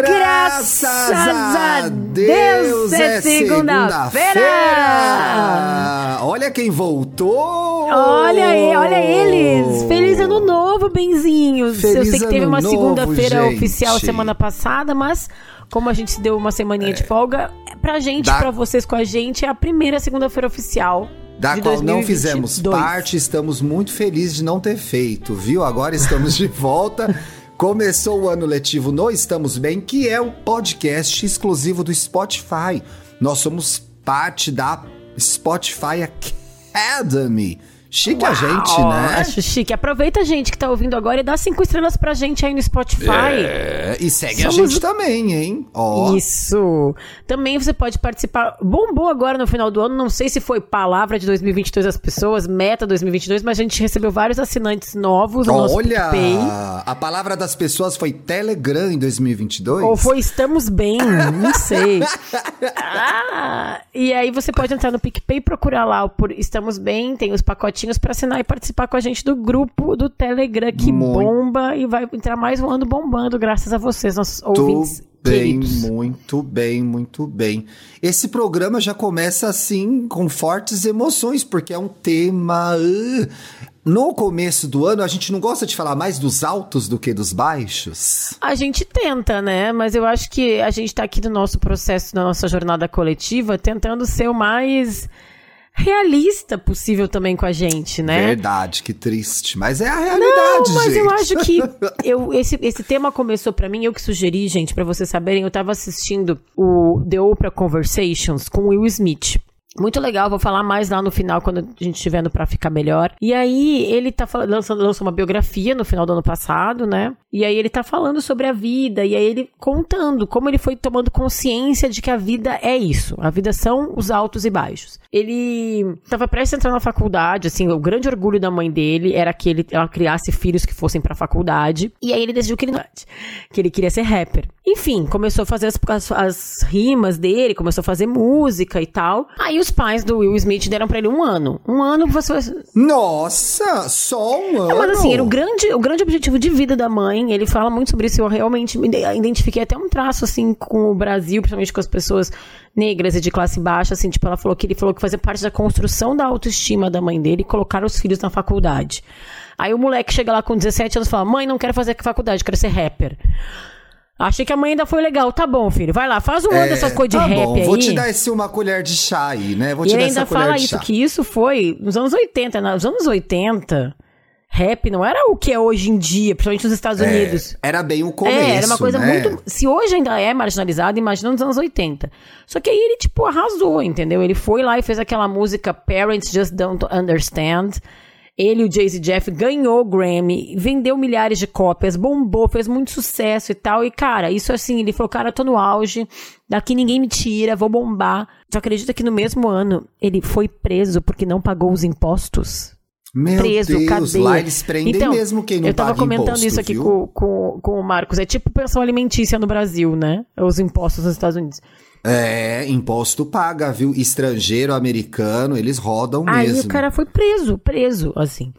Graças a Deus é segunda-feira! Olha quem voltou! Olha aí, olha eles! Feliz ano novo, benzinhos! Feliz Eu sei que teve uma segunda-feira oficial semana passada, mas como a gente deu uma semaninha de folga, pra gente, É. Dá- pra vocês com a gente, é a primeira segunda-feira oficial. Da qual não 2022. fizemos parte, estamos muito felizes de não ter feito, viu? Agora estamos de volta. Começou o ano letivo no Estamos Bem, que é o podcast exclusivo do Spotify. Nós somos parte da Spotify Academy. Chique a gente, Uau, né? Acho chique. Aproveita, gente, que tá ouvindo agora e dá cinco estrelas pra gente aí no Spotify. É, e segue a Somos gente também, hein? Ó. Isso. Também você pode participar. Bombou agora no final do ano. Não sei se foi palavra de 2022 das pessoas, meta 2022, mas a gente recebeu vários assinantes novos no nosso Olha, a palavra das pessoas foi Telegram em 2022? Ou foi estamos bem, não sei. Ah, e aí você pode entrar no PicPay e procurar lá o por Estamos Bem, tem os pacotinhos pra assinar e participar com a gente do grupo do Telegram que Muito. bomba e vai entrar mais um ano bombando graças a vocês, nossos Muito ouvintes bem, queridos. muito bem, muito bem. Esse programa já começa assim com fortes emoções, porque é um tema. uh, No começo do ano, a gente não gosta de falar mais dos altos do que dos baixos. A gente tenta, né? Mas eu acho que a gente tá aqui no nosso processo, na nossa jornada coletiva, tentando ser o mais realista possível também com a gente, né? Verdade, que triste. Mas é a realidade, Não, mas gente. eu acho que eu, esse, esse tema começou pra mim, eu que sugeri, gente, pra vocês saberem, eu tava assistindo o The Oprah Conversations com Will Smith. Muito legal, vou falar mais lá no final, quando a gente estiver no Pra Ficar Melhor. E aí, ele tá falando, lançando, lançou uma biografia no final do ano passado, né? E aí ele tá falando sobre a vida, e aí ele contando como ele foi tomando consciência de que a vida é isso. A vida são os altos e baixos. Ele tava prestes a entrar na faculdade, assim, o grande orgulho da mãe dele era que ele, ela criasse filhos que fossem pra faculdade. E aí ele decidiu que ele que ele queria ser rapper. Enfim, começou a fazer as, as, as rimas dele, começou a fazer música e tal. Aí os pais do Will Smith deram pra ele um ano. Um ano você Nossa, só um ano. é, mas assim, era o grande, o grande objetivo de vida da mãe. Ele fala muito sobre isso. Eu realmente me ide- identifiquei até um traço, assim, com o Brasil, principalmente com as pessoas negras e de classe baixa, assim, tipo, ela falou que ele falou que fazia parte da construção da autoestima da mãe dele colocar os filhos na faculdade. Aí o moleque chega lá com 17 anos e fala: Mãe, não quero fazer faculdade, quero ser rapper. Achei que a mãe ainda foi legal. Tá bom, filho, vai lá, faz um ano dessas coisas de tá rap bom, aí. vou te dar esse uma colher de chá aí, né? Vou E te ele dar ainda essa colher fala de isso, chá. que isso foi nos anos 80. Nos anos 80, rap não era o que é hoje em dia, principalmente nos Estados Unidos. Era bem o começo, é, era uma coisa né? muito. Se hoje ainda é marginalizado, imagina nos anos 80. Só que aí ele, tipo, arrasou, entendeu? Ele foi lá e fez aquela música Parents Just Don't Understand. Ele e o Jay-Z Jeff ganhou o Grammy, vendeu milhares de cópias, bombou, fez muito sucesso e tal. E, cara, isso assim, ele falou, cara, eu tô no auge, daqui ninguém me tira, vou bombar. Tu acredita que no mesmo ano ele foi preso porque não pagou os impostos? Meu preso, Deus, cadeia. lá eles prendem então, mesmo quem não Eu tava comentando imposto, isso aqui com, com, com o Marcos. É tipo pensão alimentícia no Brasil, né? Os impostos nos Estados Unidos. É, imposto paga, viu? Estrangeiro, americano, eles rodam Aí mesmo. o cara foi preso, preso, assim.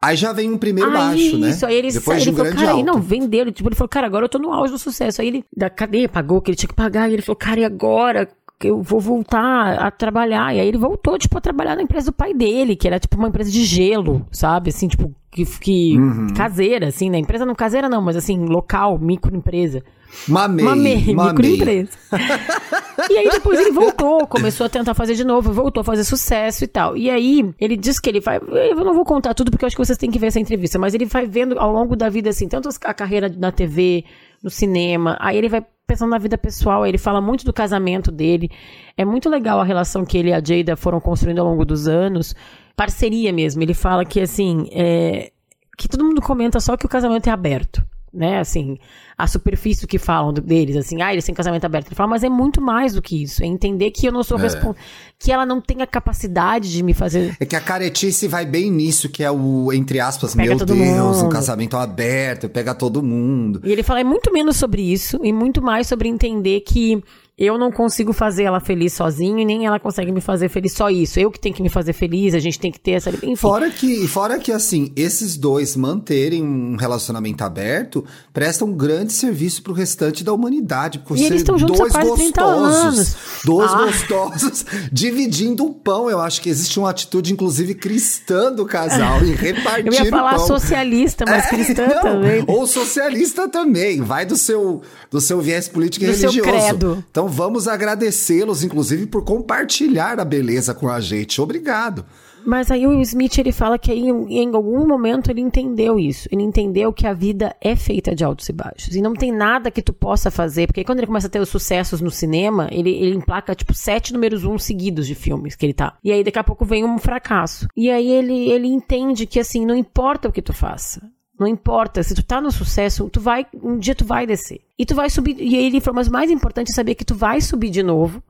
Aí já vem um primeiro aí, baixo, né? Isso, aí ele, Depois ele de um falou, cara, alto. aí não, vendeu. Ele, tipo, ele falou, cara, agora eu tô no auge do sucesso. Aí ele, da cadeia, pagou o que ele tinha que pagar. E ele falou, cara, e agora? Eu vou voltar a trabalhar. E aí ele voltou, tipo, a trabalhar na empresa do pai dele, que era, tipo, uma empresa de gelo, sabe? Assim, tipo, que, que Uhum. caseira, assim, né? Empresa não caseira não, mas assim, local, microempresa. Mamei, Uma MEI, mamei. microempresa. e aí depois ele voltou, começou a tentar fazer de novo, voltou a fazer sucesso e tal. E aí ele disse que ele vai. Eu não vou contar tudo porque eu acho que vocês têm que ver essa entrevista, mas ele vai vendo ao longo da vida, assim, tanto a carreira na TV, no cinema, aí ele vai pensando na vida pessoal, ele fala muito do casamento dele. É muito legal a relação que ele e a Jada foram construindo ao longo dos anos. Parceria mesmo. Ele fala que, assim, é, que todo mundo comenta só que o casamento é aberto né? Assim, a superfície que falam deles, assim, ah, eles têm casamento aberto. Ele fala, mas é muito mais do que isso. É entender que eu não sou é. responsável. Que ela não tem a capacidade de me fazer. É que a caretice vai bem nisso, que é o, entre aspas, pega meu Deus, mundo. um casamento aberto, pega todo mundo. E ele fala é muito menos sobre isso e muito mais sobre entender que eu não consigo fazer ela feliz sozinho e nem ela consegue me fazer feliz só isso. Eu que tenho que me fazer feliz, a gente tem que ter essa. Enfim. Fora que, fora que assim, esses dois manterem um relacionamento aberto prestam um grande serviço pro restante da humanidade. Por e eles estão juntos dois há quase 30 anos. Dois ah. gostosos dividindo o pão. Eu acho que existe uma atitude, inclusive, cristã do casal em repartir Eu ia falar socialista, mas é, cristã não, também. Ou socialista também. Vai do seu, do seu viés político e do religioso. Seu credo. Então vamos agradecê-los, inclusive, por compartilhar a beleza com a gente. Obrigado. Mas aí o Smith ele fala que em, em, algum momento ele entendeu isso. Ele entendeu que a vida é feita de altos e baixos. E não tem nada que tu possa fazer. Porque quando ele começa a ter os sucessos no cinema, ele, ele emplaca, tipo, sete números um seguidos de filmes que ele tá. E aí daqui a pouco vem um fracasso. E aí ele, ele entende que, assim, não importa o que tu faça. Não importa, se tu tá no sucesso, tu vai, um dia tu vai descer. E tu vai subir, e ele falou, mas mais importante é saber que tu vai subir de novo.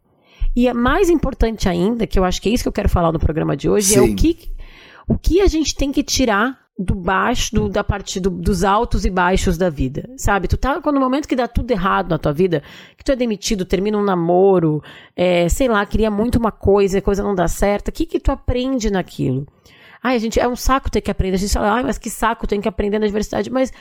E é mais importante ainda, que eu acho que é isso que eu quero falar no programa de hoje, Sim. é o que, o que a gente tem que tirar do baixo, do, da parte do, dos altos e baixos da vida, sabe? Tu tá no momento que dá tudo errado na tua vida, que tu é demitido, termina um namoro, é, sei lá, queria muito uma coisa, a coisa não dá certo, o que que tu aprende naquilo? Ai, a gente, é um saco ter que aprender. A gente fala, ai, mas que saco, tem que aprender na diversidade. Mas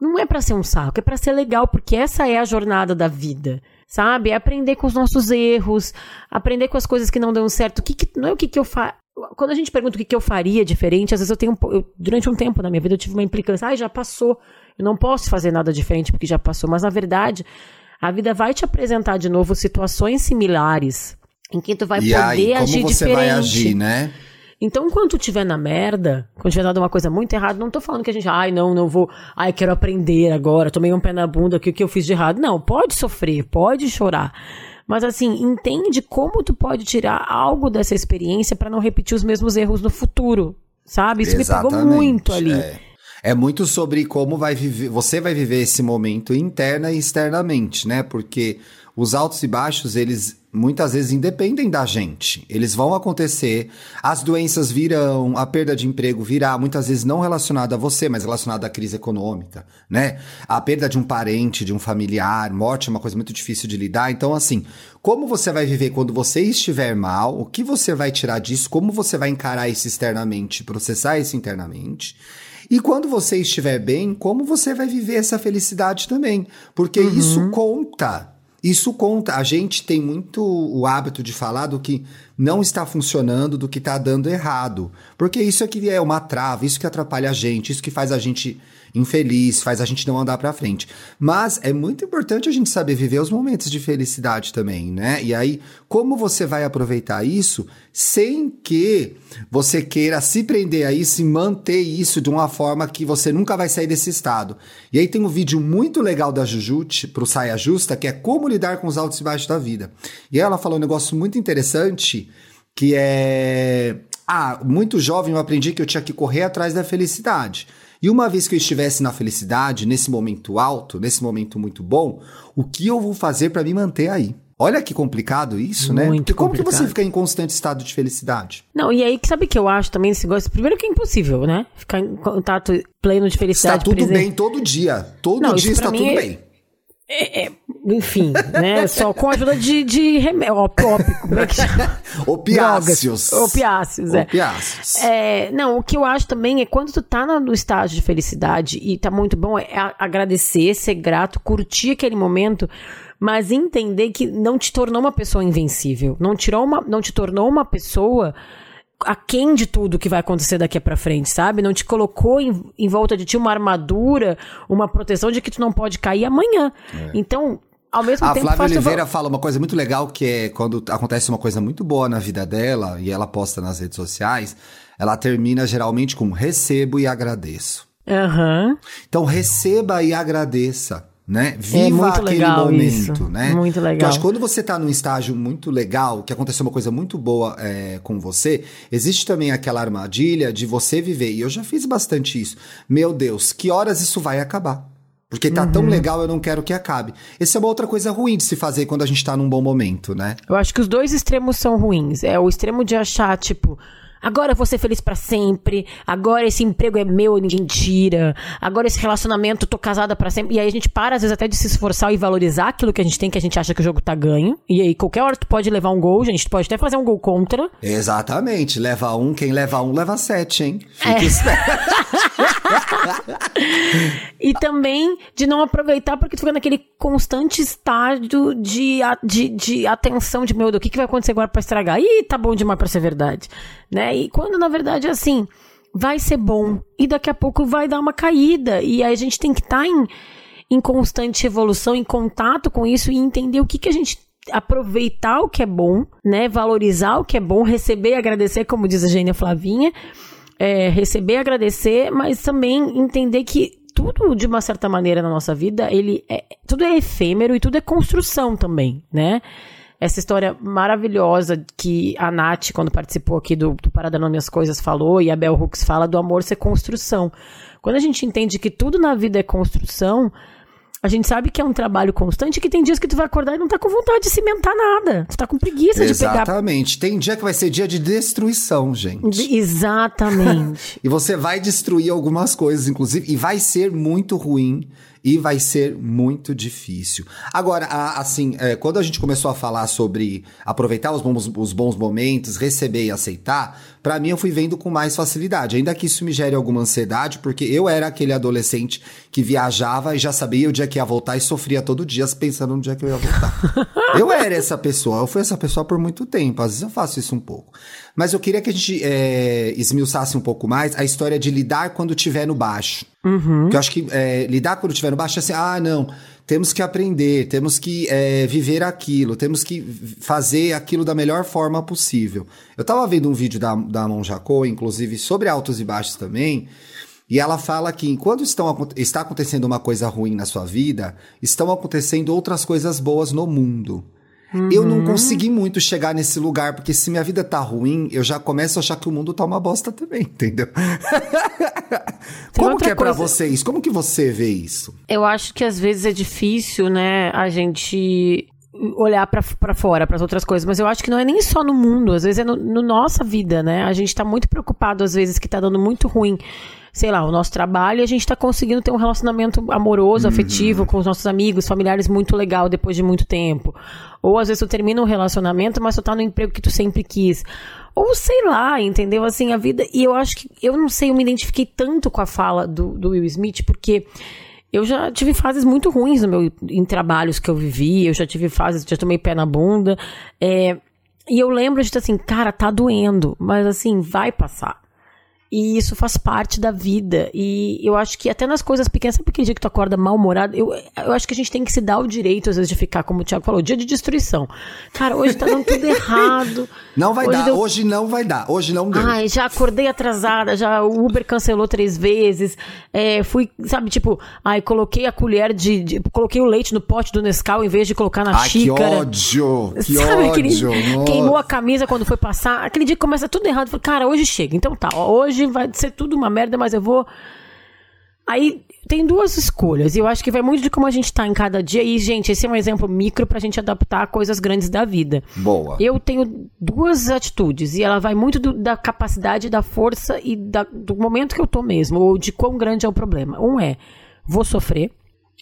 não é para ser um saco, é para ser legal, porque essa é a jornada da vida, sabe? É aprender com os nossos erros, aprender com as coisas que não dão certo. O que, que não é o que, que eu faço. Quando a gente pergunta o que, que eu faria diferente, às vezes eu tenho. Eu, durante um tempo na minha vida eu tive uma implicância. Ai, já passou. Eu não posso fazer nada diferente porque já passou. Mas na verdade, a vida vai te apresentar de novo situações similares em que tu vai e poder aí, agir como você vai agir, né? Então, quando tu tiver na merda, quando tiver dado uma coisa muito errada, não tô falando que a gente, ai, não, não vou, ai, quero aprender agora, tomei um pé na bunda, o que, que eu fiz de errado. Não, pode sofrer, pode chorar. Mas assim, entende como tu pode tirar algo dessa experiência para não repetir os mesmos erros no futuro, sabe? Isso Exatamente, me pegou muito ali. É. É muito sobre como vai viver, você vai viver esse momento interna e externamente, né? Porque os altos e baixos, eles muitas vezes independem da gente. Eles vão acontecer, as doenças virão, a perda de emprego virá, muitas vezes não relacionada a você, mas relacionada à crise econômica, né? A perda de um parente, de um familiar, morte é uma coisa muito difícil de lidar. Então, assim, como você vai viver quando você estiver mal, o que você vai tirar disso, como você vai encarar isso externamente, processar isso internamente. E quando você estiver bem, como você vai viver essa felicidade também? Porque uhum. isso conta isso conta. A gente tem muito o hábito de falar do que não está funcionando, do que está dando errado. Porque isso é que é uma trava, isso que atrapalha a gente, isso que faz a gente infeliz, faz a gente não andar para frente. Mas é muito importante a gente saber viver os momentos de felicidade também, né? E aí, como você vai aproveitar isso sem que você queira se prender a isso e manter isso de uma forma que você nunca vai sair desse estado. E aí tem um vídeo muito legal da Jujute pro Saia Justa, que é como lidar com os altos e baixos da vida. E ela falou um negócio muito interessante, que é ah, muito jovem eu aprendi que eu tinha que correr atrás da felicidade. E uma vez que eu estivesse na felicidade, nesse momento alto, nesse momento muito bom, o que eu vou fazer para me manter aí? Olha que complicado isso, né? Muito Porque como complicado. que você fica em constante estado de felicidade? Não, e aí, sabe que eu acho também esse negócio? Primeiro que é impossível, né? Ficar em contato pleno de felicidade. Está tudo presente. bem todo dia. Todo Não, dia está tudo é... bem. Enfim, né? Só com a ajuda de, de remédio. Ópio, como é que chama? Opiáceos. Opiáceos, é. Opiáceos. É, não, o que eu acho também é quando tu tá no estágio de felicidade e tá muito bom, é agradecer, ser grato, curtir aquele momento, mas entender que não te tornou uma pessoa invencível. Não, tirou uma, não te tornou uma pessoa aquém de tudo que vai acontecer daqui para frente, sabe? Não te colocou em, em, volta de ti uma armadura, uma proteção de que tu não pode cair amanhã. É. Então, ao mesmo a tempo. A Flávia Oliveira fala uma coisa muito legal que é quando acontece uma coisa muito boa na vida dela e ela posta nas redes sociais, ela termina geralmente com recebo e agradeço. Uhum. Então receba e agradeça né? É Viva é aquele momento, isso. né? Muito legal. Então, acho que quando você está num estágio muito legal, que aconteceu uma coisa muito boa é, com você, existe também aquela armadilha de você viver. E eu já fiz bastante isso. Meu Deus, que horas isso vai acabar? Porque tá uhum. tão legal, eu não quero que acabe. Essa é uma outra coisa ruim de se fazer quando a gente tá num bom momento, né? Eu acho que os dois extremos são ruins. É o extremo de achar, tipo, Agora eu vou ser feliz para sempre. Agora esse emprego é meu, ninguém tira. Agora esse relacionamento, tô casada para sempre. E aí a gente para, às vezes, até de se esforçar e valorizar aquilo que a gente tem, que a gente acha que o jogo tá ganho. E aí, qualquer hora tu pode levar um gol, gente pode até fazer um gol contra. Exatamente. Leva um, quem leva um, leva sete, hein? Fique é. esperto. e também de não aproveitar porque tu fica naquele constante estágio de, de, de atenção de meu Deus, o que, que vai acontecer agora pra estragar? Ih, tá bom demais pra ser verdade. Né? E quando na verdade assim, vai ser bom e daqui a pouco vai dar uma caída. E aí a gente tem que estar tá em, em constante evolução, em contato com isso e entender o que, que a gente aproveitar o que é bom, né? Valorizar o que é bom, receber e agradecer, como diz a Gênia Flavinha é, receber, agradecer, mas também entender que tudo, de uma certa maneira, na nossa vida, ele é, tudo é efêmero e tudo é construção também, né? Essa história maravilhosa que a Nath, quando participou aqui do, do Parada Nome as Coisas, falou, e a Bell Hooks fala do amor ser construção. Quando a gente entende que tudo na vida é construção, a gente sabe que é um trabalho constante que tem dias que tu vai acordar e não tá com vontade de cimentar nada. Tu tá com preguiça Exatamente. de pegar. Exatamente. Tem dia que vai ser dia de destruição, gente. De... Exatamente. e você vai destruir algumas coisas, inclusive, e vai ser muito ruim e vai ser muito difícil. Agora, assim, é, quando a gente começou a falar sobre aproveitar os bons, os bons momentos, receber e aceitar, para mim eu fui vendo com mais facilidade. Ainda que isso me gere alguma ansiedade, porque eu era aquele adolescente que viajava e já sabia o dia que ia voltar e sofria todo dia pensando no dia que eu ia voltar. eu era essa pessoa, eu fui essa pessoa por muito tempo, às vezes eu faço isso um pouco. Mas eu queria que a gente é, esmiuçasse um pouco mais a história de lidar quando estiver no baixo. Uhum. Que eu acho que é, lidar quando estiver no baixo é assim, ah, não, temos que aprender, temos que é, viver aquilo, temos que fazer aquilo da melhor forma possível. Eu tava vendo um vídeo da, da Mon Jacó, inclusive, sobre altos e baixos também, e ela fala que enquanto estão, está acontecendo uma coisa ruim na sua vida, estão acontecendo outras coisas boas no mundo. Uhum. Eu não uhum. consegui muito chegar nesse lugar, porque se minha vida tá ruim, eu já começo a achar que o mundo tá uma bosta também, entendeu? Como que é para vocês? Como que você vê isso? Eu acho que às vezes é difícil, né, a gente olhar para fora, para as outras coisas, mas eu acho que não é nem só no mundo, às vezes é no, no nossa vida, né? A gente tá muito preocupado às vezes que tá dando muito ruim sei lá, o nosso trabalho e a gente está conseguindo ter um relacionamento amoroso, uhum. afetivo com os nossos amigos, familiares muito legal depois de muito tempo. Ou às vezes tu termina um relacionamento, mas tu tá no emprego que tu sempre quis. Ou sei lá, entendeu? Assim, a vida. E eu acho que. Eu não sei, eu me identifiquei tanto com a fala do, do Will Smith, porque. Eu já tive fases muito ruins no meu, em trabalhos que eu vivi, eu já tive fases, já tomei pé na bunda. É, e eu lembro de assim, cara, tá doendo, mas assim, vai passar. E isso faz parte da vida. E eu acho que até nas coisas pequenas, sabe aquele dia que tu acorda mal-humorado? Eu, eu acho que a gente tem que se dar o direito, às vezes, de ficar, como o Thiago falou, dia de destruição. Cara, hoje tá dando tudo errado. Não vai hoje dar, deu... hoje não vai dar, hoje não deu. Ai, já acordei atrasada, já o Uber cancelou três vezes. É, fui, sabe, tipo, ai, coloquei a colher de, de, Coloquei o leite no pote do Nescau em vez de colocar na ai, xícara. Que ódio! Que sabe, ódio! Aquele, queimou a camisa quando foi passar. Aquele dia que começa tudo errado. Falei, cara, hoje chega. Então tá, hoje hoje vai ser tudo uma merda, mas eu vou. Aí tem duas escolhas, e eu acho que vai muito de como a gente tá em cada dia. E, gente, esse é um exemplo micro pra gente adaptar a coisas grandes da vida. Boa. Eu tenho duas atitudes, e ela vai muito do, da capacidade, da força e da, do momento que eu tô mesmo, ou de quão grande é o problema. Um é, vou sofrer.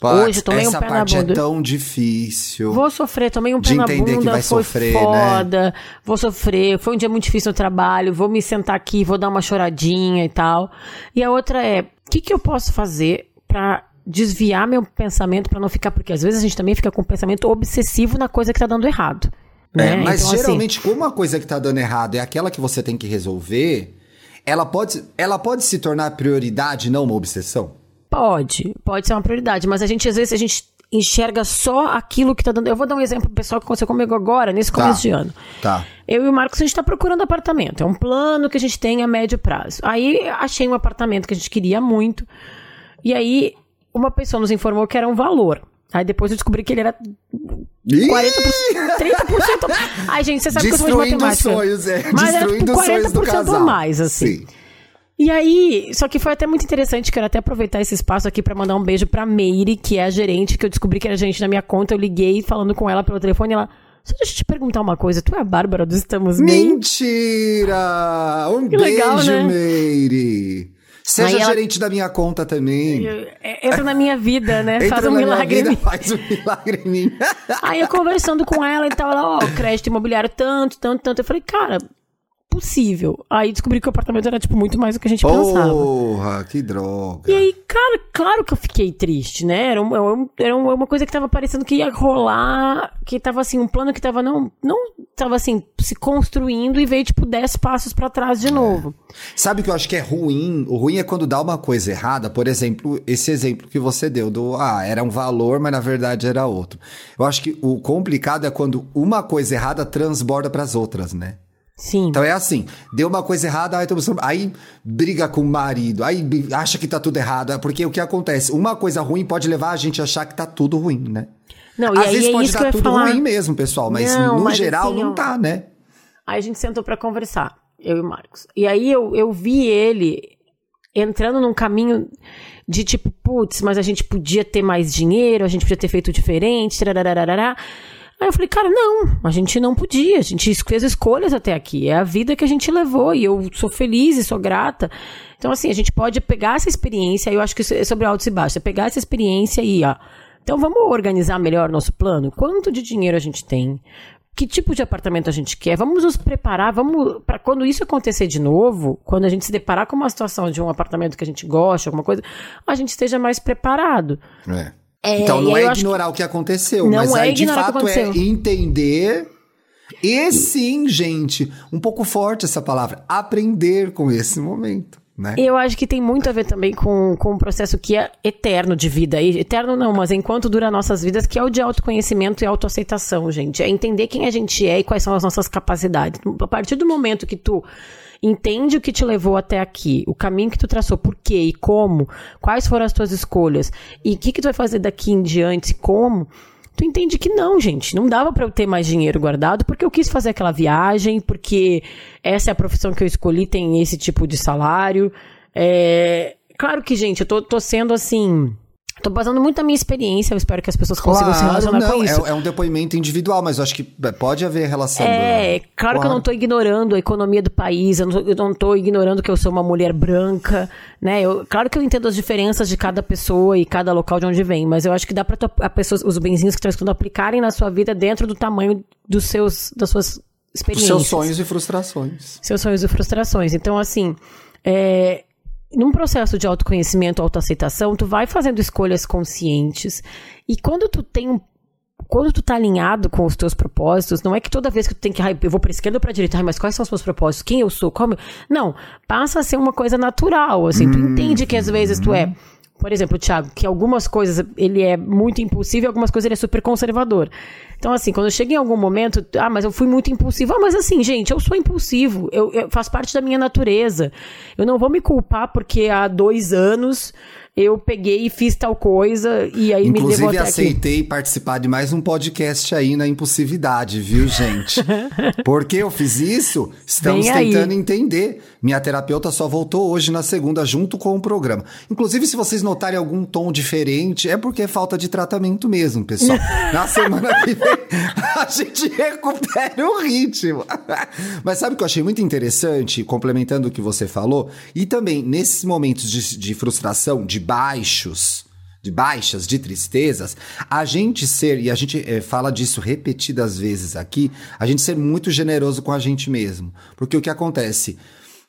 Hoje tomei um pé na bunda. Essa parte é tão difícil. Vou sofrer, tomei um pé na bunda, que vai foi sofrer, né? foda. Né? Vou sofrer, foi um dia muito difícil no trabalho, vou me sentar aqui, vou dar uma choradinha e tal. E a outra é, o que, que eu posso fazer para desviar meu pensamento para não ficar porque às vezes a gente também fica com um pensamento obsessivo na coisa que tá dando errado. É, né? mas então, assim, geralmente assim, como a coisa que tá dando errado é aquela que você tem que resolver, ela pode, ela pode se tornar prioridade, não uma obsessão? Pode, pode ser uma prioridade, mas a gente, às vezes, a gente enxerga só aquilo que tá dando. Eu vou dar um exemplo pessoal que aconteceu comigo agora, nesse começo tá, de ano. Tá. Eu e o Marcos, a gente tá procurando apartamento. É um plano que a gente tem a médio prazo. Aí achei um apartamento que a gente queria muito. E aí, uma pessoa nos informou que era um valor. Aí depois eu descobri que ele era 40%, 30%. Ai, gente, você sabe que eu sou de matemática. Sonhos, é. Mas Destruindo era tipo 40% sonhos do casal. a mais, assim. Sim. E aí, só que foi até muito interessante, quero até aproveitar esse espaço aqui para mandar um beijo pra Meire, que é a gerente, que eu descobri que era gerente na minha conta. Eu liguei falando com ela pelo telefone e ela. Só deixa eu te perguntar uma coisa, tu é a Bárbara do Estamos Bem? Mentira! Um que beijo, legal, né? Meire! Seja ela... gerente da minha conta também. É, entra na minha vida, né? Entra faz um milagre vida, em mim. Faz um milagre em mim. Aí eu conversando com ela e tal, ela, ó, oh, crédito imobiliário tanto, tanto, tanto. Eu falei, cara, possível. Aí descobri que o apartamento era, tipo, muito mais do que a gente Porra, pensava. Porra, que droga. E aí, cara, claro que eu fiquei triste, né? Era, um, era uma coisa que tava parecendo que ia rolar, que tava, assim, um plano que tava, não, não tava, assim, se construindo e veio, tipo, dez passos para trás de é. novo. Sabe o que eu acho que é ruim? O ruim é quando dá uma coisa errada, por exemplo, esse exemplo que você deu do, ah, era um valor, mas na verdade era outro. Eu acho que o complicado é quando uma coisa errada transborda para as outras, né? Sim. Então é assim, deu uma coisa errada, aí, aí briga com o marido, aí acha que tá tudo errado, é porque o que acontece? Uma coisa ruim pode levar a gente a achar que tá tudo ruim, né? Não, Às vezes é pode dar tudo falar... ruim mesmo, pessoal, mas não, no mas geral assim, não tá, né? Aí a gente sentou para conversar, eu e o Marcos. E aí eu, eu vi ele entrando num caminho de tipo, putz, mas a gente podia ter mais dinheiro, a gente podia ter feito diferente, tararararará. Aí eu falei, cara, não, a gente não podia, a gente fez escolhas até aqui, é a vida que a gente levou e eu sou feliz e sou grata. Então, assim, a gente pode pegar essa experiência, eu acho que é sobre altos e baixos, é pegar essa experiência e, ó, então vamos organizar melhor nosso plano? Quanto de dinheiro a gente tem? Que tipo de apartamento a gente quer? Vamos nos preparar, vamos para quando isso acontecer de novo, quando a gente se deparar com uma situação de um apartamento que a gente gosta, alguma coisa, a gente esteja mais preparado. É. É, então não é ignorar o que aconteceu, mas é aí de fato é entender. E sim, gente, um pouco forte essa palavra, aprender com esse momento. Né? Eu acho que tem muito a ver também com, com um processo que é eterno de vida. Eterno não, mas enquanto dura nossas vidas, que é o de autoconhecimento e autoaceitação, gente. É entender quem a gente é e quais são as nossas capacidades. A partir do momento que tu entende o que te levou até aqui, o caminho que tu traçou, por quê e como, quais foram as tuas escolhas e o que, que tu vai fazer daqui em diante, como, tu entende que não, gente, não dava para eu ter mais dinheiro guardado porque eu quis fazer aquela viagem, porque essa é a profissão que eu escolhi, tem esse tipo de salário. É, claro que, gente, eu tô, tô sendo assim Tô basando muito na minha experiência, eu espero que as pessoas claro, consigam se relacionar não, com isso. É, é, um depoimento individual, mas eu acho que pode haver relação. É, do... claro, claro, que eu não tô ignorando a economia do país, eu não, tô, eu não tô ignorando que eu sou uma mulher branca, né? Eu, claro que eu entendo as diferenças de cada pessoa e cada local de onde vem, mas eu acho que dá pra a pessoas, os benzinhos que estão escutando aplicarem na sua vida dentro do tamanho dos seus, das suas experiências. Seus sonhos e frustrações. Seus sonhos e frustrações. Então, assim, é, num processo de autoconhecimento, autoaceitação, tu vai fazendo escolhas conscientes e quando tu tem um quando tu tá alinhado com os teus propósitos, não é que toda vez que tu tem que, ah, eu vou pra esquerda ou pra direita, ah, mas quais são os meus propósitos? Quem eu sou? Como? Não, passa a ser uma coisa natural, assim, tu hum, entende que às vezes tu é por exemplo, o Thiago, que algumas coisas ele é muito impulsivo e algumas coisas ele é super conservador. Então, assim, quando chega em algum momento, ah, mas eu fui muito impulsivo. Ah, mas assim, gente, eu sou impulsivo. Eu, eu faz parte da minha natureza. Eu não vou me culpar porque há dois anos eu peguei e fiz tal coisa e aí Inclusive, me levou até aceitei aqui. participar de mais um podcast aí na impulsividade, viu, gente? Por que eu fiz isso? Estamos Vem tentando aí. entender. Minha terapeuta só voltou hoje na segunda junto com o programa. Inclusive, se vocês notarem algum tom diferente, é porque é falta de tratamento mesmo, pessoal. na semana que vem a gente recupera o ritmo. Mas sabe o que eu achei muito interessante, complementando o que você falou? E também, nesses momentos de, de frustração, de baixos, de baixas, de tristezas, a gente ser, e a gente é, fala disso repetidas vezes aqui, a gente ser muito generoso com a gente mesmo. Porque o que acontece?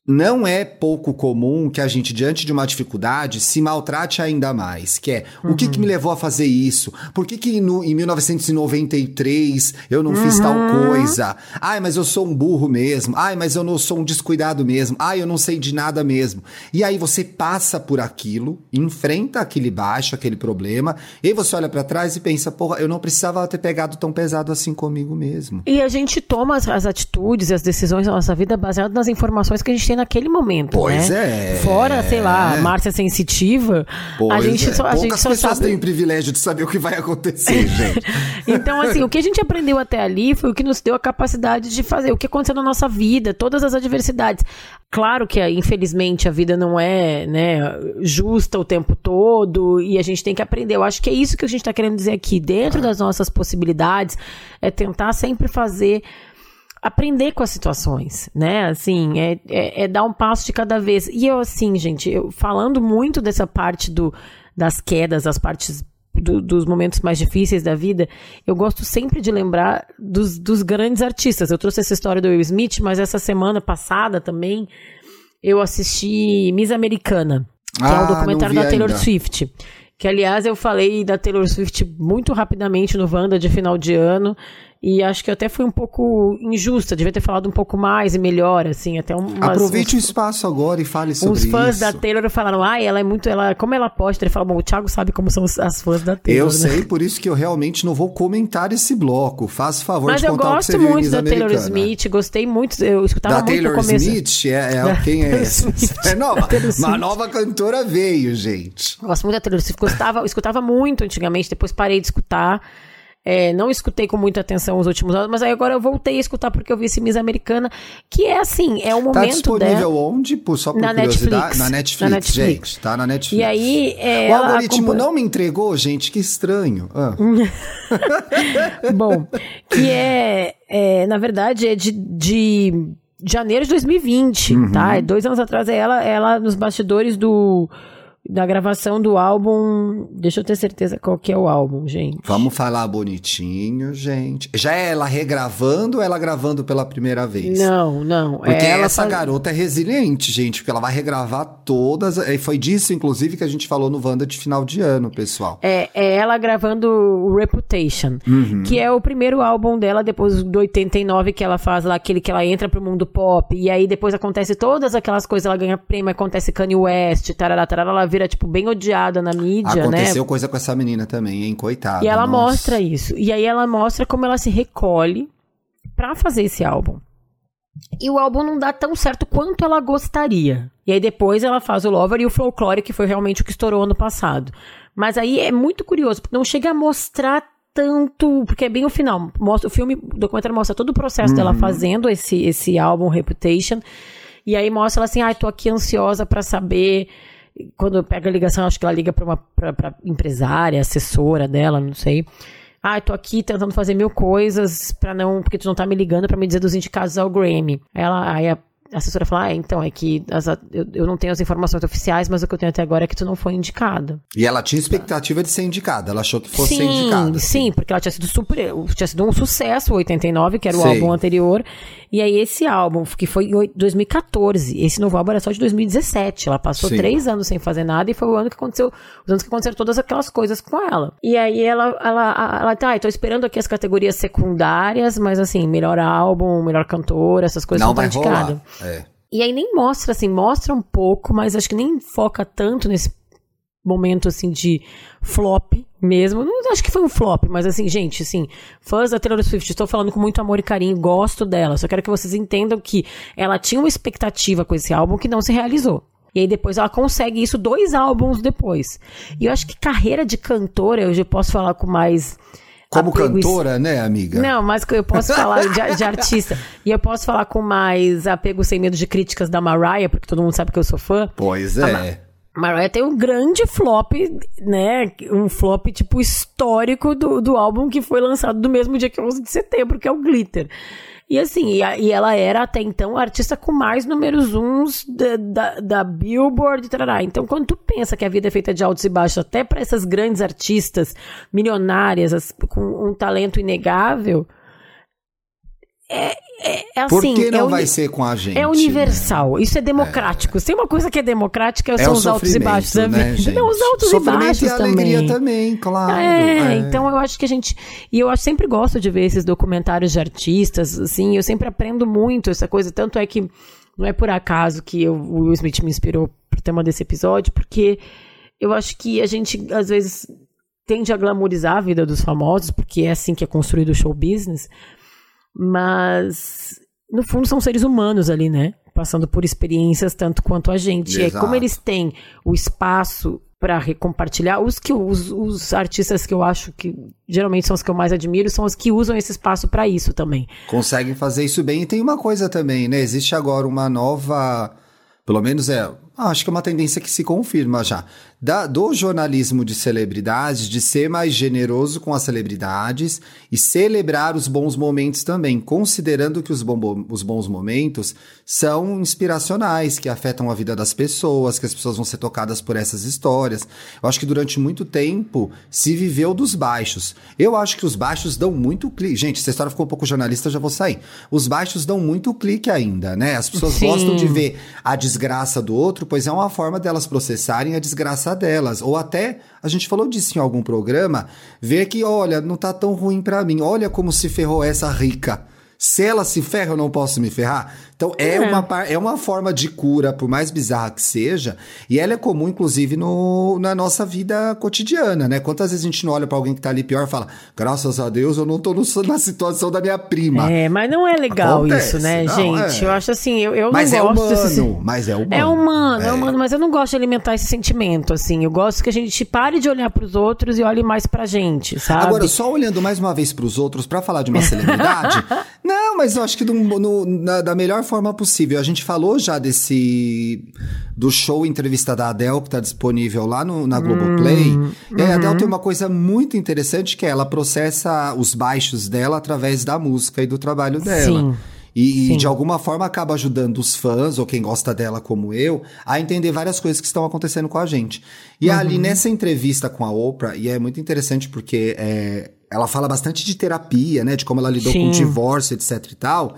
Não é pouco comum que a gente, diante de uma dificuldade, se maltrate ainda mais. Que é, uhum. o que, que me levou a fazer isso? Por que, que no, em 1993 eu não uhum. fiz tal uhum. coisa? Ai, mas eu sou um burro mesmo. Ai, mas eu não sou um descuidado mesmo. Ai, eu não sei de nada mesmo. E aí você passa por aquilo, enfrenta aquele baixo, aquele problema, e aí você olha para trás e pensa, porra, eu não precisava ter pegado tão pesado assim comigo mesmo. E a gente toma as, as atitudes e as decisões da nossa vida baseadas nas informações que a gente achei naquele momento, Pois né? é. Fora, sei lá, Márcia Sensitiva, Pois a gente é. só, a Poucas gente só pessoas sabe... têm o privilégio de saber o que vai acontecer, gente. Então, assim, o que a gente aprendeu até ali foi o que nos deu a capacidade de fazer o que aconteceu na nossa vida, todas as adversidades. Claro que, infelizmente, a vida não é né, justa o tempo todo e a gente tem que aprender. Eu acho que é isso que a gente está querendo dizer aqui. Dentro das nossas possibilidades, é tentar sempre fazer aprender com as situações, né? Assim, é, é, é, dar um passo de cada vez. E eu, assim, gente, eu falando muito dessa parte do, das quedas, das partes do, dos momentos mais difíceis da vida, eu gosto sempre de lembrar dos, dos grandes artistas. Eu trouxe essa história do Will Smith, mas essa semana passada também eu assisti Miss Americana, que Ah, é um documentário da Taylor ainda. Swift. Que, aliás, eu falei da Taylor Swift muito rapidamente no Wanda de final de ano. E acho que eu até fui um pouco injusta, devia ter falado um pouco mais e melhor, assim, até um, Aproveite o uns, espaço agora e fale sobre uns fãs isso. da Taylor falaram, ai, ela é muito, ela, como ela posta, ele fala, bom, o Thiago sabe como são os- as fãs da Taylor, Eu né? sei, por isso que eu realmente não vou comentar esse bloco. Faça favor Mas de eu contar o que você gosto viu em muito da Taylor Americana. Smith, gostei muito, eu escutava Da muito Taylor no começo. Smith? É, é- Da quem é essa? É nova. Uma nova cantora veio, gente. Gosto muito da Taylor Swift. Gostava, escutava muito antigamente, depois parei de escutar. É, não escutei com muita atenção os últimos anos, mas aí agora eu voltei a escutar porque eu vi esse Miss Americana, que é assim, é o Tá momento disponível dela. onde? Pô, só por Na curiosidade? Netflix. Na Netflix, Na Netflix. gente. Tá na Netflix. E aí, é, o algoritmo acompanha- não me entregou, gente, que estranho. Ah. Bom, que é, é, na verdade, é de, de janeiro de 2020, Uhum. tá? Dois anos atrás, é ela, ela nos bastidores do, da gravação do álbum. Deixa eu ter certeza qual que é o álbum, gente. Vamos falar bonitinho, gente. Já é ela regravando ou ela gravando pela primeira vez? Não, não. Porque é ela essa faz- garota é resiliente, gente, porque ela vai regravar todas. E foi disso, inclusive, que a gente falou no Wanda de final de ano, pessoal. É, é ela gravando o Reputation, Uhum. que é o primeiro álbum dela depois do 89 que ela faz lá, aquele que ela entra pro mundo pop, e aí depois acontece todas aquelas coisas, ela ganha prêmio, acontece Kanye West, tarará, tarará, vira, tipo, bem odiada na mídia, né? Aconteceu coisa com essa menina também, hein? Coitada. E ela nossa. mostra isso. E aí ela mostra como ela se recolhe pra fazer esse álbum. E o álbum não dá tão certo quanto ela gostaria. E aí depois ela faz o Lover e o Folklore, que foi realmente o que estourou ano passado. Mas aí é muito curioso, porque não chega a mostrar tanto, porque é bem o final. Mostra, o filme, o documentário mostra todo o processo dela fazendo esse, esse álbum Reputation. E aí mostra ela assim, ai, tô aqui ansiosa pra saber quando pega a ligação, acho que ela liga pra uma pra, pra empresária, assessora dela, não sei. Ah, eu tô aqui tentando fazer mil coisas para não, porque tu não tá me ligando pra me dizer dos indicados ao Grammy. Ela, aí a assessora fala, ah, então, é que as- eu, eu não tenho as informações oficiais, mas o que eu tenho até agora é que tu não foi indicada. E ela tinha expectativa de ser indicada. Ela achou que fosse ser indicada. Sim, porque ela tinha sido super, tinha sido um sucesso, o 89, que era o álbum anterior. E aí esse álbum, que foi em oi- 2014, esse novo álbum era só de 2017. Ela passou Sim. três anos sem fazer nada e foi o ano que aconteceu, os anos que aconteceram todas aquelas coisas com ela. E aí ela, ela, ela, ela tá, eu tô esperando aqui as categorias secundárias, mas assim, melhor álbum, melhor cantora, essas coisas Não não estão indicadas. É. E aí nem mostra, assim, mostra um pouco, mas acho que nem foca tanto nesse momento, assim, de flop mesmo. Não acho que foi um flop, mas assim, gente, assim, fãs da Taylor Swift, estou falando com muito amor e carinho, gosto dela. Só quero que vocês entendam que ela tinha uma expectativa com esse álbum que não se realizou. E aí depois ela consegue isso dois álbuns depois. E eu acho que carreira de cantora, eu já posso falar com mais... Como cantora, né, amiga? não, mas eu posso falar de, de artista. E eu posso falar com mais apego sem medo de críticas da Mariah, porque todo mundo sabe que eu sou fã. Pois é. Mariah tem um grande flop, né? Um flop, tipo, histórico do, do álbum que foi lançado do mesmo dia que 11 de setembro, que é o Glitter. E assim, e, a- e ela era até então a artista com mais números uns da, da, da Billboard, tarará. Então, quando tu pensa que a vida é feita de altos e baixos, até para essas grandes artistas milionárias, as- com um talento inegável, é, é, é Por assim. que não é vai ser com a gente? é universal, isso é democrático. Se tem uma coisa que é democrática, Né? são É os altos e baixos da né, vida. Não, os altos Sofrimento e baixos e alegria também. também, claro. É, então eu acho que a gente. E eu acho, sempre gosto de ver esses documentários de artistas, assim, eu sempre aprendo muito essa coisa. Tanto é que não é por acaso que eu- o Will Smith me inspirou pro tema desse episódio, porque eu acho que a gente, às vezes, tende a glamorizar a vida dos famosos, porque é assim que é construído o show business, mas no fundo são seres humanos ali, né? passando por experiências tanto quanto a gente. Exato. É como eles têm o espaço para compartilhar. Os que os, os, artistas que eu acho que geralmente são os que eu mais admiro são os que usam esse espaço para isso também. Conseguem fazer isso bem. E tem uma coisa também, né? Existe agora uma nova, pelo menos é, acho que é uma tendência que se confirma já da, do jornalismo de celebridades, de ser mais generoso com as celebridades e celebrar os bons momentos também, considerando que os, bom, os bons momentos são inspiracionais, que afetam a vida das pessoas, que as pessoas vão ser tocadas por essas histórias. Eu acho que durante muito tempo se viveu dos baixos. Eu acho que os baixos dão muito clique. Gente, essa história ficou um pouco jornalista, já vou sair. Os baixos dão muito clique ainda, né? As pessoas Sim. gostam de ver a desgraça do outro, pois é uma forma delas processarem a desgraça delas. Ou até, a gente falou disso em algum programa, ver que, olha, não tá tão ruim para mim. Olha como se ferrou essa rica. Se ela se ferra, eu não posso me ferrar. Então é, é, Uma, é uma forma de cura, por mais bizarra que seja, e ela é comum, inclusive, no, na nossa vida cotidiana, né? Quantas vezes a gente não olha para alguém que tá ali pior e fala, graças a Deus eu não tô no, na situação da minha prima. É, mas não é legal Acontece, isso, né, não, gente? É. Eu acho assim, eu, eu mas não é gosto humano, desse... Mas é humano. É humano, é. é. humano, mas eu não gosto de alimentar esse sentimento, assim. Eu gosto que a gente pare de olhar para os outros e olhe mais pra gente, sabe? Agora, só olhando mais uma vez para os outros para falar de uma celebridade, não, mas eu acho que no, na, da melhor forma possível. A gente falou já desse. do show entrevista da Adele, que está disponível lá no, na Globoplay. Hum, e a Adele uhum. tem uma coisa muito interessante que é ela processa os baixos dela através da música e do trabalho dela. Sim. E, e, de alguma forma acaba ajudando os fãs, ou quem gosta dela como eu, a entender várias coisas que estão acontecendo com a gente. E uhum. ali nessa entrevista com a Oprah, e é muito interessante porque é, ela fala bastante de terapia, né? De como ela lidou Sim. com o divórcio, etc e tal.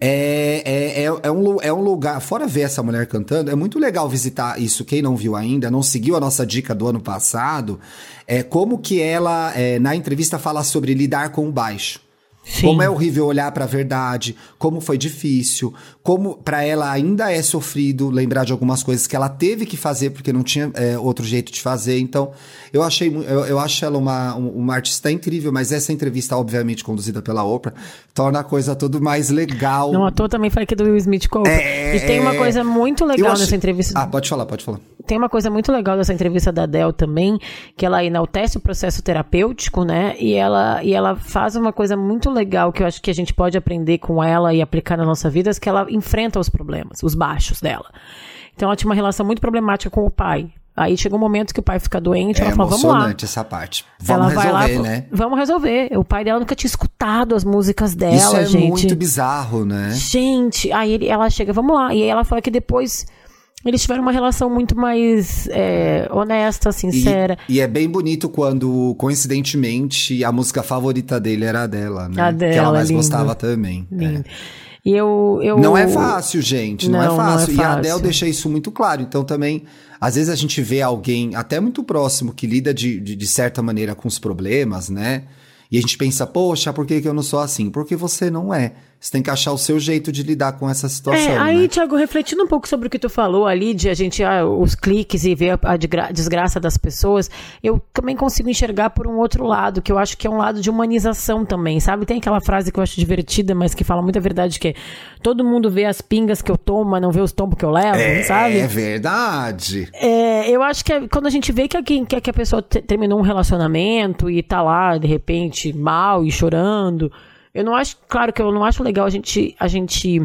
É, é, é, é, um, é um lugar. Fora ver essa mulher cantando, é muito legal visitar isso. Quem não viu ainda, não seguiu a nossa dica do ano passado, é como que ela, é, na entrevista, fala sobre lidar com o baixo. Sim. Como é horrível olhar para a verdade, como foi difícil, como para ela ainda é sofrido lembrar de algumas coisas que ela teve que fazer porque não tinha é, outro jeito de fazer. Então, eu achei, eu, eu acho ela uma, uma artista incrível, mas essa entrevista, obviamente, conduzida pela Oprah, torna a coisa tudo mais legal. Não, à toa também falei aqui do Will Smith com é, E tem uma coisa muito legal achei... nessa entrevista. Ah, pode falar, pode falar. Tem uma coisa muito legal dessa entrevista da Adele também, que ela enaltece o processo terapêutico, né? E ela, e ela faz uma coisa muito legal que eu acho que a gente pode aprender com ela e aplicar na nossa vida, é que ela enfrenta os problemas, os baixos dela. Então ela tinha uma relação muito problemática com o pai. Aí chegou um momento que o pai fica doente, é ela fala, vamos lá. É essa parte. Vamos ela resolver, lá, né? Vamos resolver. O pai dela nunca tinha escutado as músicas dela, Isso é gente. muito bizarro, né? Gente, aí ele, ela chega, vamos lá. E aí ela fala que depois eles tiveram uma relação muito mais é, honesta, sincera. E, e, é bem bonito quando, coincidentemente, a música favorita dele era a dela, né? A dela, que ela mais gostava também. Lindo. É. E eu, eu... Não é fácil, gente. Não, é não é fácil. Não é fácil. E a Adele deixa isso muito claro. Então também, às vezes a gente vê alguém até muito próximo que lida de, de, de certa maneira com os problemas, né? E a gente pensa, poxa, por que, que eu não sou assim? Porque você não é. Você tem que achar o seu jeito de lidar com essa situação. É, aí, né? Thiago, refletindo um pouco sobre o que tu falou ali, de a gente, ah, os cliques e ver a, a desgraça das pessoas, eu também consigo enxergar por um outro lado, que eu acho que é um lado de humanização também, sabe? Tem aquela frase que eu acho divertida, mas que fala muita verdade, que é todo mundo vê as pingas que eu tomo, mas não vê os tombos que eu levo, é, sabe? É verdade. É, eu acho que é, quando a gente vê que a, que a pessoa terminou um relacionamento e tá lá, de repente, mal e chorando eu não acho, claro que eu não acho legal a gente, a gente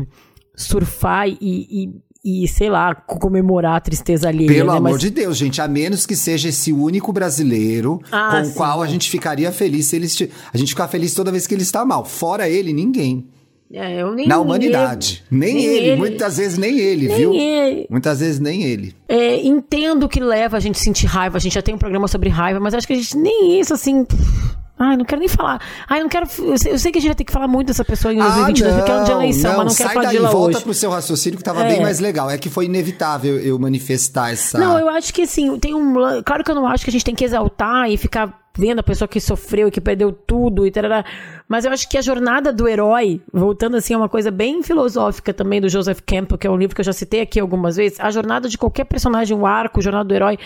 surfar e, e, e sei lá, comemorar a tristeza alheia. Pelo né? amor Mas... de Deus, gente, a menos que seja esse único brasileiro ah, com sim. o qual a gente ficaria feliz se ele est... a gente ficar feliz toda vez que ele está mal. Fora ele, ninguém. É, nem, Na humanidade. Nem, nem ele, ele, muitas vezes nem ele, nem viu? Ele. Muitas vezes nem ele. É, entendo que leva a gente a sentir raiva, a gente já tem um programa sobre raiva, mas acho que a gente nem isso, assim. Ai, não quero nem falar. Ai, não quero. Eu sei, eu sei que a gente vai ter que falar muito dessa pessoa em 2022, ah, porque é um dia de eleição, não, mas não quero falar daí, de lá volta hoje. pro seu raciocínio que tava é. bem mais legal. É que foi inevitável eu manifestar essa. Não, eu acho que assim, tem um. Claro que eu não acho que a gente tem que exaltar e ficar vendo a pessoa que sofreu e que perdeu tudo e tal. Mas eu acho que a jornada do herói, voltando assim a uma coisa bem filosófica também do Joseph Campbell, que é um livro que eu já citei aqui algumas vezes, a jornada de qualquer personagem, o arco, a jornada do herói,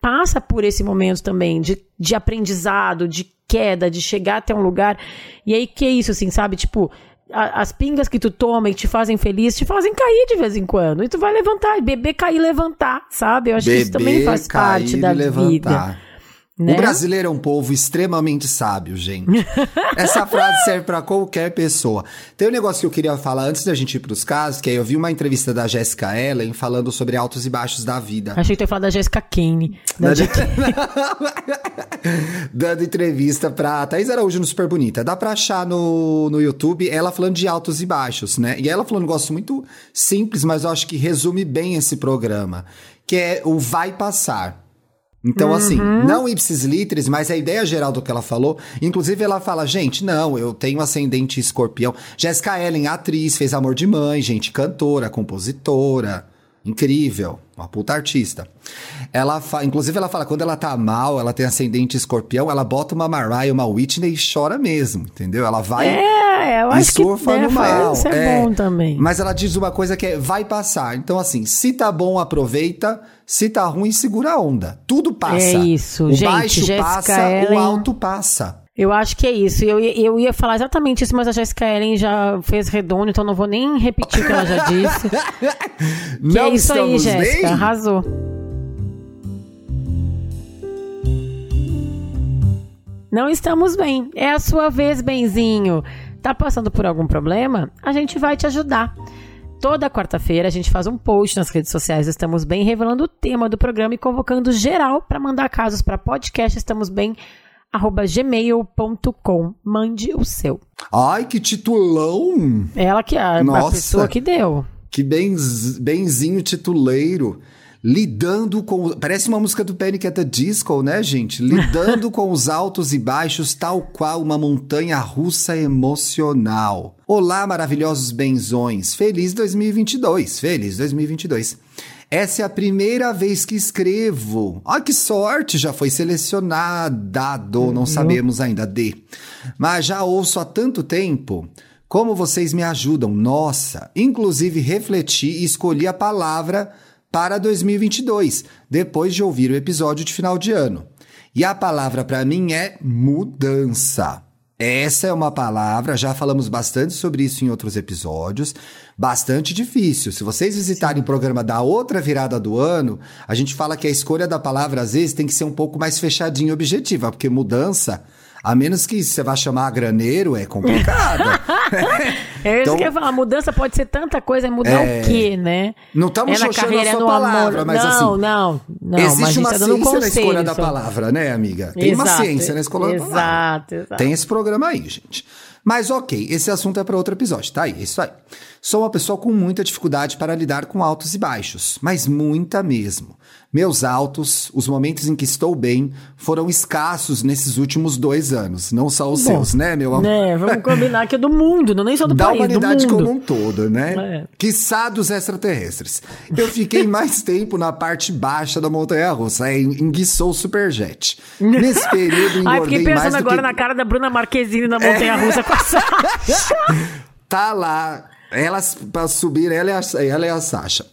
passa por esse momento também de, de aprendizado, de queda, de chegar até um lugar. E aí que é isso, assim, sabe? Tipo, a, as pingas que tu toma e te fazem feliz, te fazem cair de vez em quando. E tu vai levantar, beber, cair, levantar, sabe? Eu acho Beber, que isso também faz parte da levantar. vida. Né? O brasileiro é um povo extremamente sábio, gente. Essa frase serve para qualquer pessoa. Tem um negócio que eu queria falar antes da gente ir pros casos, que aí eu vi uma entrevista da Jessica Ellen falando sobre altos e baixos da vida. Achei que tu ia falar da Jessica Kane. Da Da- Jack- Dando entrevista pra Thaís Araújo no Super Bonita. Dá pra achar no, no YouTube ela falando de altos e baixos, né? E ela falou um negócio muito simples, mas eu acho que resume bem esse programa, que é o vai passar. Então, assim, não ipsis literis, mas a ideia geral do que ela falou, inclusive ela fala, gente, não, eu tenho ascendente escorpião. Jessica Ellen, atriz, fez Amor de Mãe, gente, cantora, compositora, incrível, uma puta artista. Ela fa... Inclusive, ela fala, quando ela tá mal, ela tem ascendente escorpião, ela bota uma Mariah, uma Whitney e chora mesmo, entendeu? Ela vai... É, eu E acho que surfa né, no mal. Isso é, bom também. Mas ela diz uma coisa que é vai passar. Então, assim, se tá bom, aproveita. Se tá ruim, segura a onda. Tudo passa. É isso, O gente, baixo Jessica passa, Ellen- o alto passa. Eu acho que é isso. Eu, ia- eu ia falar exatamente isso, mas a Jessica Ellen já fez redondo, então não vou nem repetir o que ela já disse. Que Não é isso aí, Jéssica. Arrasou. Não estamos bem. É a sua vez, benzinho. Tá passando por algum problema? A gente vai te ajudar. Toda quarta-feira a gente faz um post nas redes sociais Estamos Bem, revelando o tema do programa e convocando geral para mandar casos para podcast Estamos Bem arroba gmail.com. Mande o seu. Ai, que titulão! Ela que é a, a Nossa. pessoa que deu. Que benz, benzinho tituleiro. Lidando com. Parece uma música do Panic at the Disco, né, gente? Lidando com os altos e baixos, tal qual uma montanha russa emocional. Olá, maravilhosos benzões. Feliz 2022. Feliz 2022. Essa é a primeira vez que escrevo. Ah, que sorte! Já foi selecionado, não sabemos ainda de. Mas já ouço há tanto tempo. Como vocês me ajudam? Nossa! Inclusive refleti e escolhi a palavra para 2022, depois de ouvir o episódio de final de ano. E a palavra para mim é mudança. Essa é uma palavra, já falamos bastante sobre isso em outros episódios, bastante difícil. Se vocês visitarem o programa da outra virada do ano, a gente fala que a escolha da palavra às vezes tem que ser um pouco mais fechadinha e objetiva, porque mudança, a menos que você vá chamar graneiro, é complicada. É isso Então- que eu ia falar. Mudança pode ser tanta coisa, é mudar É. o quê, né? Não estamos é xoxando a é sua palavra, amor. mas não, assim, Não, não, a Existe uma tá um ciência na escolha da palavra, né, amiga? Tem uma Exato, ciência na escolha da palavra. Exato, exato. Tem esse programa aí, gente. Mas ok, esse assunto é para outro episódio, tá aí, é isso aí. Sou uma pessoa com muita dificuldade para lidar com altos e baixos, mas muita mesmo. Meus altos, os momentos em que estou bem, foram escassos nesses últimos dois anos. Não só os Bom, seus, né, meu amor? Né, vamos combinar que é do mundo, não nem só do da país, humanidade do mundo. como um todo, né? É. Quiçá dos extraterrestres. Eu fiquei mais tempo na parte baixa da montanha russa, em- enguiçou o superjet. Nesse período, engordei Ai, fiquei pensando do agora que... É. na cara da Bruna Marquezine na Montanha Russa com a Sasha. Tá lá, elas pra subir, ela e, a, ela e a Sasha.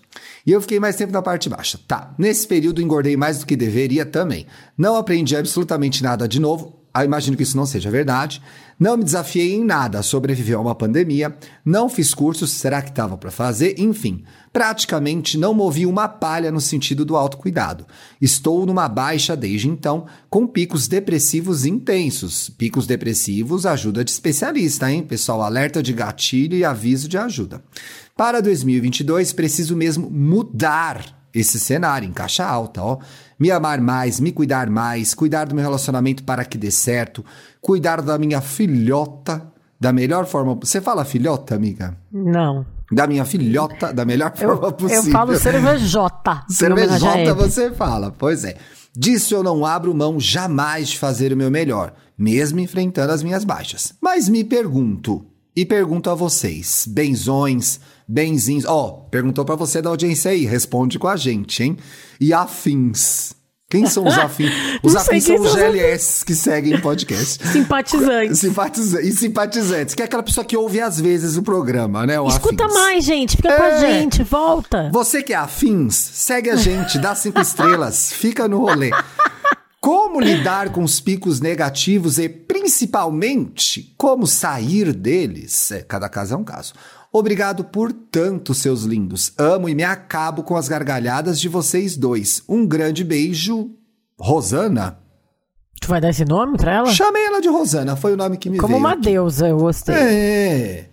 E eu fiquei mais tempo na parte baixa. Tá, nesse período engordei mais do que deveria também. Não aprendi absolutamente nada de novo. Ah, imagino que isso não seja verdade. Não me desafiei em nada a sobreviver a uma pandemia. Não fiz cursos, será que estava para fazer? Enfim, praticamente não movi uma palha no sentido do autocuidado. Estou numa baixa desde então, com picos depressivos intensos. Picos depressivos, ajuda de especialista, hein? Pessoal, alerta de gatilho e aviso de ajuda. Para 2022, preciso mesmo mudar esse cenário em caixa alta, ó. Me amar mais, me cuidar mais, cuidar do meu relacionamento para que dê certo, cuidar da minha filhota da melhor forma. Você fala filhota, amiga? Não. Da minha filhota da melhor forma Eu, possível. eu falo cervejota. Cervejota você fala, pois é. Disso eu não abro mão jamais de fazer o meu melhor, mesmo enfrentando as minhas baixas. Mas me pergunto, e pergunto a vocês, benzões, benzinhos, ó, perguntou pra você da audiência aí, responde com a gente, hein? E afins. Quem são os afins? Os afins são os GLS que seguem o podcast. Simpatizante. Simpatiza- E simpatizantes, que é aquela pessoa que ouve às vezes o programa, né? O Escuta afins. mais, gente. Fica com a É. gente. Volta. Você que é afins, segue a gente, dá cinco estrelas, fica no rolê. Como lidar com os picos negativos e principalmente como sair deles. É, cada caso é um caso. Obrigado por tanto, seus lindos. Amo e me acabo com as gargalhadas de vocês dois. Um grande beijo, Rosana. Tu vai dar esse nome pra ela? Chamei ela de Rosana, foi o nome que me Como veio. uma aqui. deusa, eu gostei. É.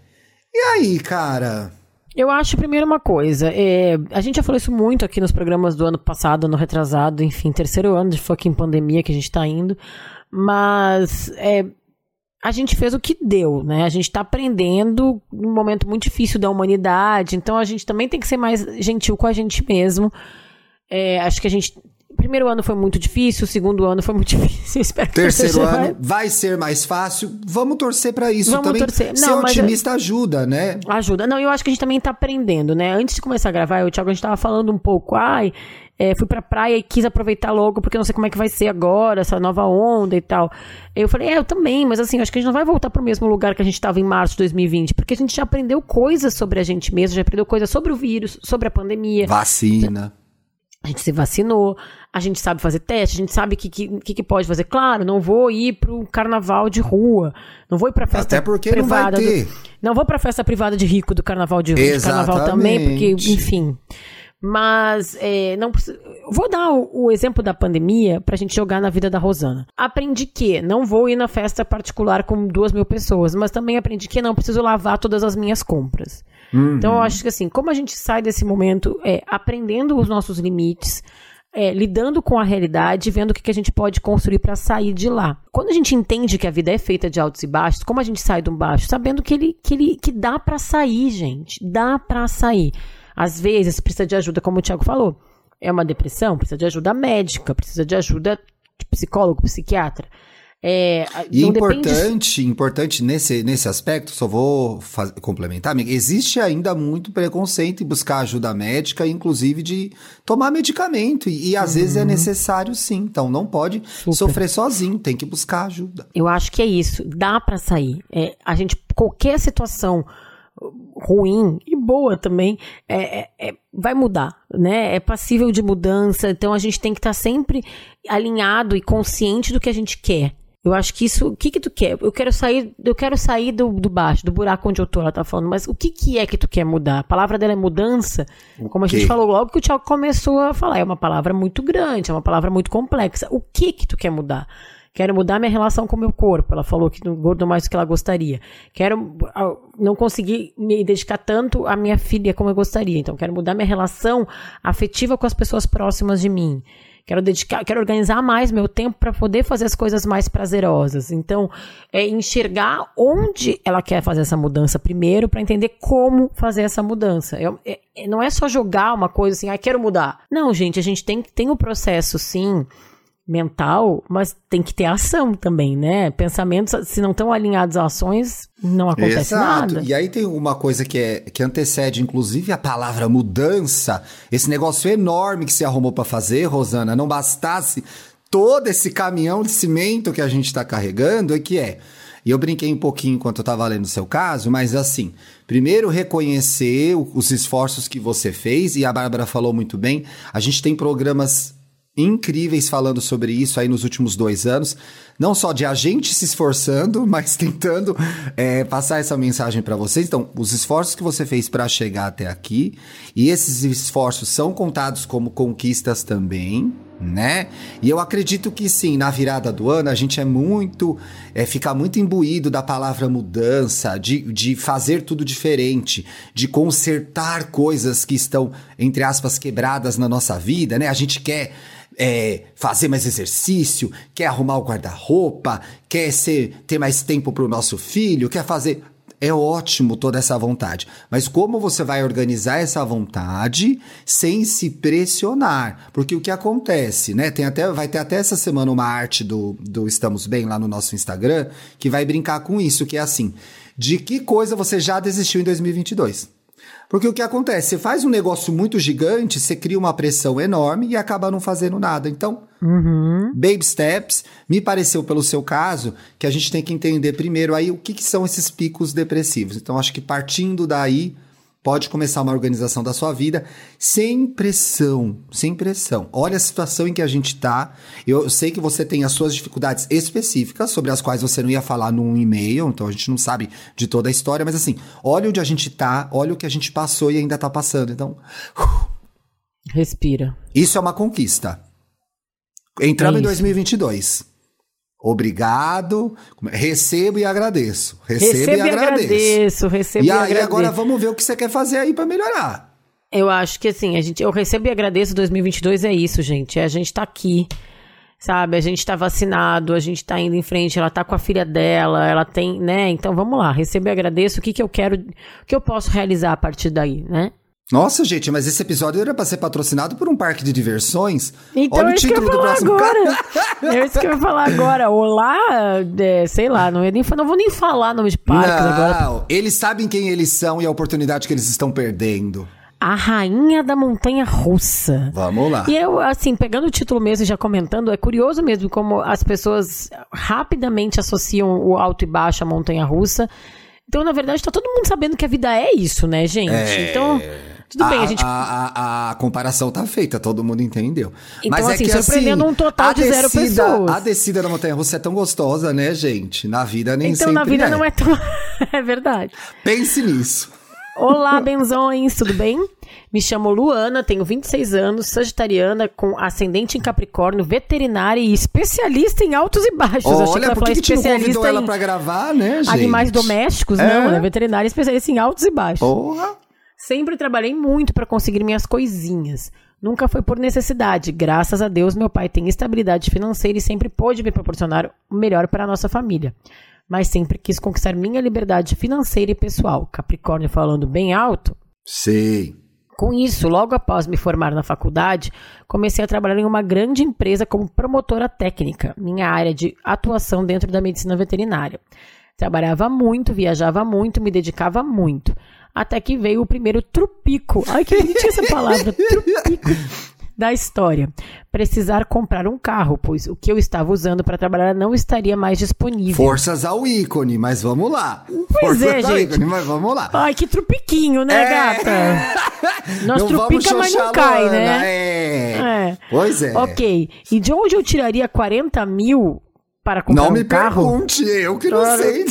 E aí, cara? Eu acho, primeiro, uma coisa. é, a gente já falou isso muito aqui nos programas do ano passado, ano retrasado, enfim, terceiro ano de fucking pandemia que a gente tá indo. Mas é, a gente fez o que deu, né? A gente tá aprendendo num momento muito difícil da humanidade, então a gente também tem que ser mais gentil com a gente mesmo. É, acho que a gente. Primeiro ano foi muito difícil, o segundo ano foi muito difícil. Espero que Terceiro vai- ano vai ser mais fácil. Vamos torcer pra isso Vamos também. torcer. Ser Não, mas- otimista ajuda, né? Ajuda. Não, eu acho que a gente também tá aprendendo, né? Antes de começar a gravar, eu e o Thiago, a gente tava falando um pouco, ai, é, fui pra praia e quis aproveitar logo, porque não sei como é que vai ser agora, essa nova onda e tal. Eu falei, é, eu também, mas assim, acho que a gente não vai voltar pro mesmo lugar que a gente tava em março de 2020, porque a gente já aprendeu coisas sobre a gente mesmo, já aprendeu coisas sobre o vírus, sobre a pandemia. Vacina. A gente se vacinou, a gente sabe fazer teste, a gente sabe o que, que, que pode fazer. Claro, não vou ir pro carnaval de rua, não vou ir pra festa Até porque não vai privada. do- ter. não vou pra festa privada de rico do carnaval de, de carnaval também, porque, Exatamente. enfim. Mas é, não vou dar o, o exemplo da pandemia pra gente jogar na vida da Rosana. Aprendi que não vou ir na festa particular com duas mil pessoas, mas também aprendi que não preciso lavar todas as minhas compras. Então eu acho que assim, como a gente sai desse momento é, aprendendo os nossos limites, é, lidando com a realidade, vendo o que, que a gente pode construir para sair de lá. Quando a gente entende que a vida é feita de altos e baixos, como a gente sai de um baixo, sabendo que ele que, ele, que dá para sair, gente, dá para sair. Às vezes precisa de ajuda, como o Thiago falou. É uma depressão, precisa de ajuda médica, precisa de ajuda de psicólogo, psiquiatra. É, E não depende importante, importante nesse, nesse aspecto, só vou faz- complementar, amiga, existe ainda muito preconceito em buscar ajuda médica, inclusive de tomar medicamento. E, e às vezes é necessário sim. Então não pode sofrer sozinho, tem que buscar ajuda. Eu acho que é isso. Dá pra sair. É, a gente, qualquer situação ruim e boa também, é, é- é- vai mudar, né? É passível de mudança. Então a gente tem que estar sempre alinhado e consciente do que a gente quer. Eu acho que isso, o que que tu quer? Eu quero sair, eu quero sair do, do baixo, do buraco onde eu tô, ela tá falando, mas o que que é que tu quer mudar? A palavra dela é mudança, como a gente quê? falou logo que o Thiago começou a falar, é uma palavra muito grande, é uma palavra muito complexa. O que que tu quer mudar? Quero mudar minha relação com o meu corpo. Ela falou que não engordou mais do que ela gostaria. Quero ah, não conseguir me dedicar tanto à minha filha como eu gostaria. Então, quero mudar minha relação afetiva com as pessoas próximas de mim. Quero dedicar, quero organizar mais meu tempo para poder fazer as coisas mais prazerosas. Então, é enxergar onde ela quer fazer essa mudança primeiro para entender como fazer essa mudança. Eu- é- é- não é só jogar uma coisa assim, ah, quero mudar. Não, gente, a gente tem, tem o processo, sim, mental, mas tem que ter ação também, né? Pensamentos, se não estão alinhados a ações, não acontece nada. E aí tem uma coisa que, é, que antecede, inclusive, a palavra mudança. Esse negócio enorme que você arrumou pra fazer, Rosana, não bastasse todo esse caminhão de cimento que a gente tá carregando, é que é. E eu brinquei um pouquinho enquanto eu tava lendo o seu caso, mas assim, primeiro reconhecer os esforços que você fez, e a Bárbara falou muito bem, a gente tem programas incríveis falando sobre isso aí nos últimos dois anos. Não só de a gente se esforçando, mas tentando é, passar essa mensagem para vocês. Então, os esforços que você fez para chegar até aqui, e esses esforços são contados como conquistas também, né? E eu acredito que sim, na virada do ano a gente é muito, é, fica muito imbuído da palavra mudança, de, de fazer tudo diferente, de consertar coisas que estão, entre aspas, quebradas na nossa vida, né? A gente quer é, fazer mais exercício, quer arrumar o guarda-roupa, quer ser, ter mais tempo para o nosso filho, quer fazer. É ótimo toda essa vontade. Mas como você vai organizar essa vontade sem se pressionar? Porque o que acontece, né? Tem até, vai ter até essa semana uma arte do, do Estamos Bem lá no nosso Instagram que vai brincar com isso, que é assim: de que coisa você já desistiu em 2022? Porque o que acontece? Você faz um negócio muito gigante, você cria uma pressão enorme e acaba não fazendo nada. Então, baby steps, me pareceu pelo seu caso que a gente tem que entender primeiro aí o que, que são esses picos depressivos. Então, acho que partindo daí, pode começar uma organização da sua vida sem pressão, sem pressão. Olha a situação em que a gente tá. Eu sei que você tem as suas dificuldades específicas sobre as quais você não ia falar num e-mail, então a gente não sabe de toda a história, mas assim, olha onde a gente tá, olha o que a gente passou e ainda tá passando. Então, respira. Isso é uma conquista. Entramos é em 2022. Obrigado, recebo e agradeço. Recebo, recebo e agradeço. agradeço recebo e, e aí agradeço. agora vamos ver o que você quer fazer aí para melhorar. Eu acho que assim, a gente, eu recebo e agradeço 2022 é isso, gente. É a gente tá aqui, sabe? A gente tá vacinado, a gente tá indo em frente, ela tá com a filha dela, ela tem, né? Então vamos lá, recebo e agradeço. O que que eu quero, o que eu posso realizar a partir daí, né? Nossa, gente, mas esse episódio era pra ser patrocinado por um parque de diversões. Então Olha é isso que eu vou falar agora. é isso que eu vou falar agora. Olá, é, sei lá, não, nem, não vou nem falar nome de parque agora. Não, eles sabem quem eles são e a oportunidade que eles estão perdendo. A rainha da montanha russa. Vamos lá. E eu, assim, pegando o título mesmo e já comentando, é curioso mesmo como as pessoas rapidamente associam o alto e baixo à montanha russa. Então, na verdade, tá todo mundo sabendo que a vida é isso, né, gente? É... Então. Tudo bem, a, gente. A, a, a, comparação tá feita, todo mundo entendeu. Então, Mas é assim, é que, surpreendendo assim, um total de descida, zero pessoas. A descida da Montanha Russa é tão gostosa, né, gente? Na vida nem então, sempre. Então, na vida é. não é tão. é verdade. Pense nisso. Olá, benzões, tudo bem? Me chamo Luana, tenho 26 anos, sagitariana, com ascendente em Capricórnio, veterinária e especialista em altos e baixos. Olha, Achei que ela por que, especialista não ela pra gravar, né, gente? Animais domésticos, é. não, né? Veterinária especialista em altos e baixos. Porra! Sempre trabalhei muito para conseguir minhas coisinhas. Nunca foi por necessidade. Graças a Deus, meu pai tem estabilidade financeira e sempre pôde me proporcionar o melhor para a nossa família. Mas sempre quis conquistar minha liberdade financeira e pessoal. Capricórnio falando bem alto. Sei. Com isso, logo após me formar na faculdade, comecei a trabalhar em uma grande empresa como promotora técnica, minha área de atuação dentro da medicina veterinária. Trabalhava muito, viajava muito, me dedicava muito até que veio o primeiro trupico. Ai, que bonitinha essa palavra, trupico da história. Precisar comprar um carro, pois o que eu estava usando para trabalhar não estaria mais disponível. Forças ao ícone, mas vamos lá. Pois Forças é, gente. Ícone, mas vamos lá. Ai, que trupiquinho, né, é... gata? Nós não trupica, mas não cai, né? É. é. Pois é. Ok. E de onde eu tiraria 40 mil para comprar não um carro? Não me pergunte, eu que não sei.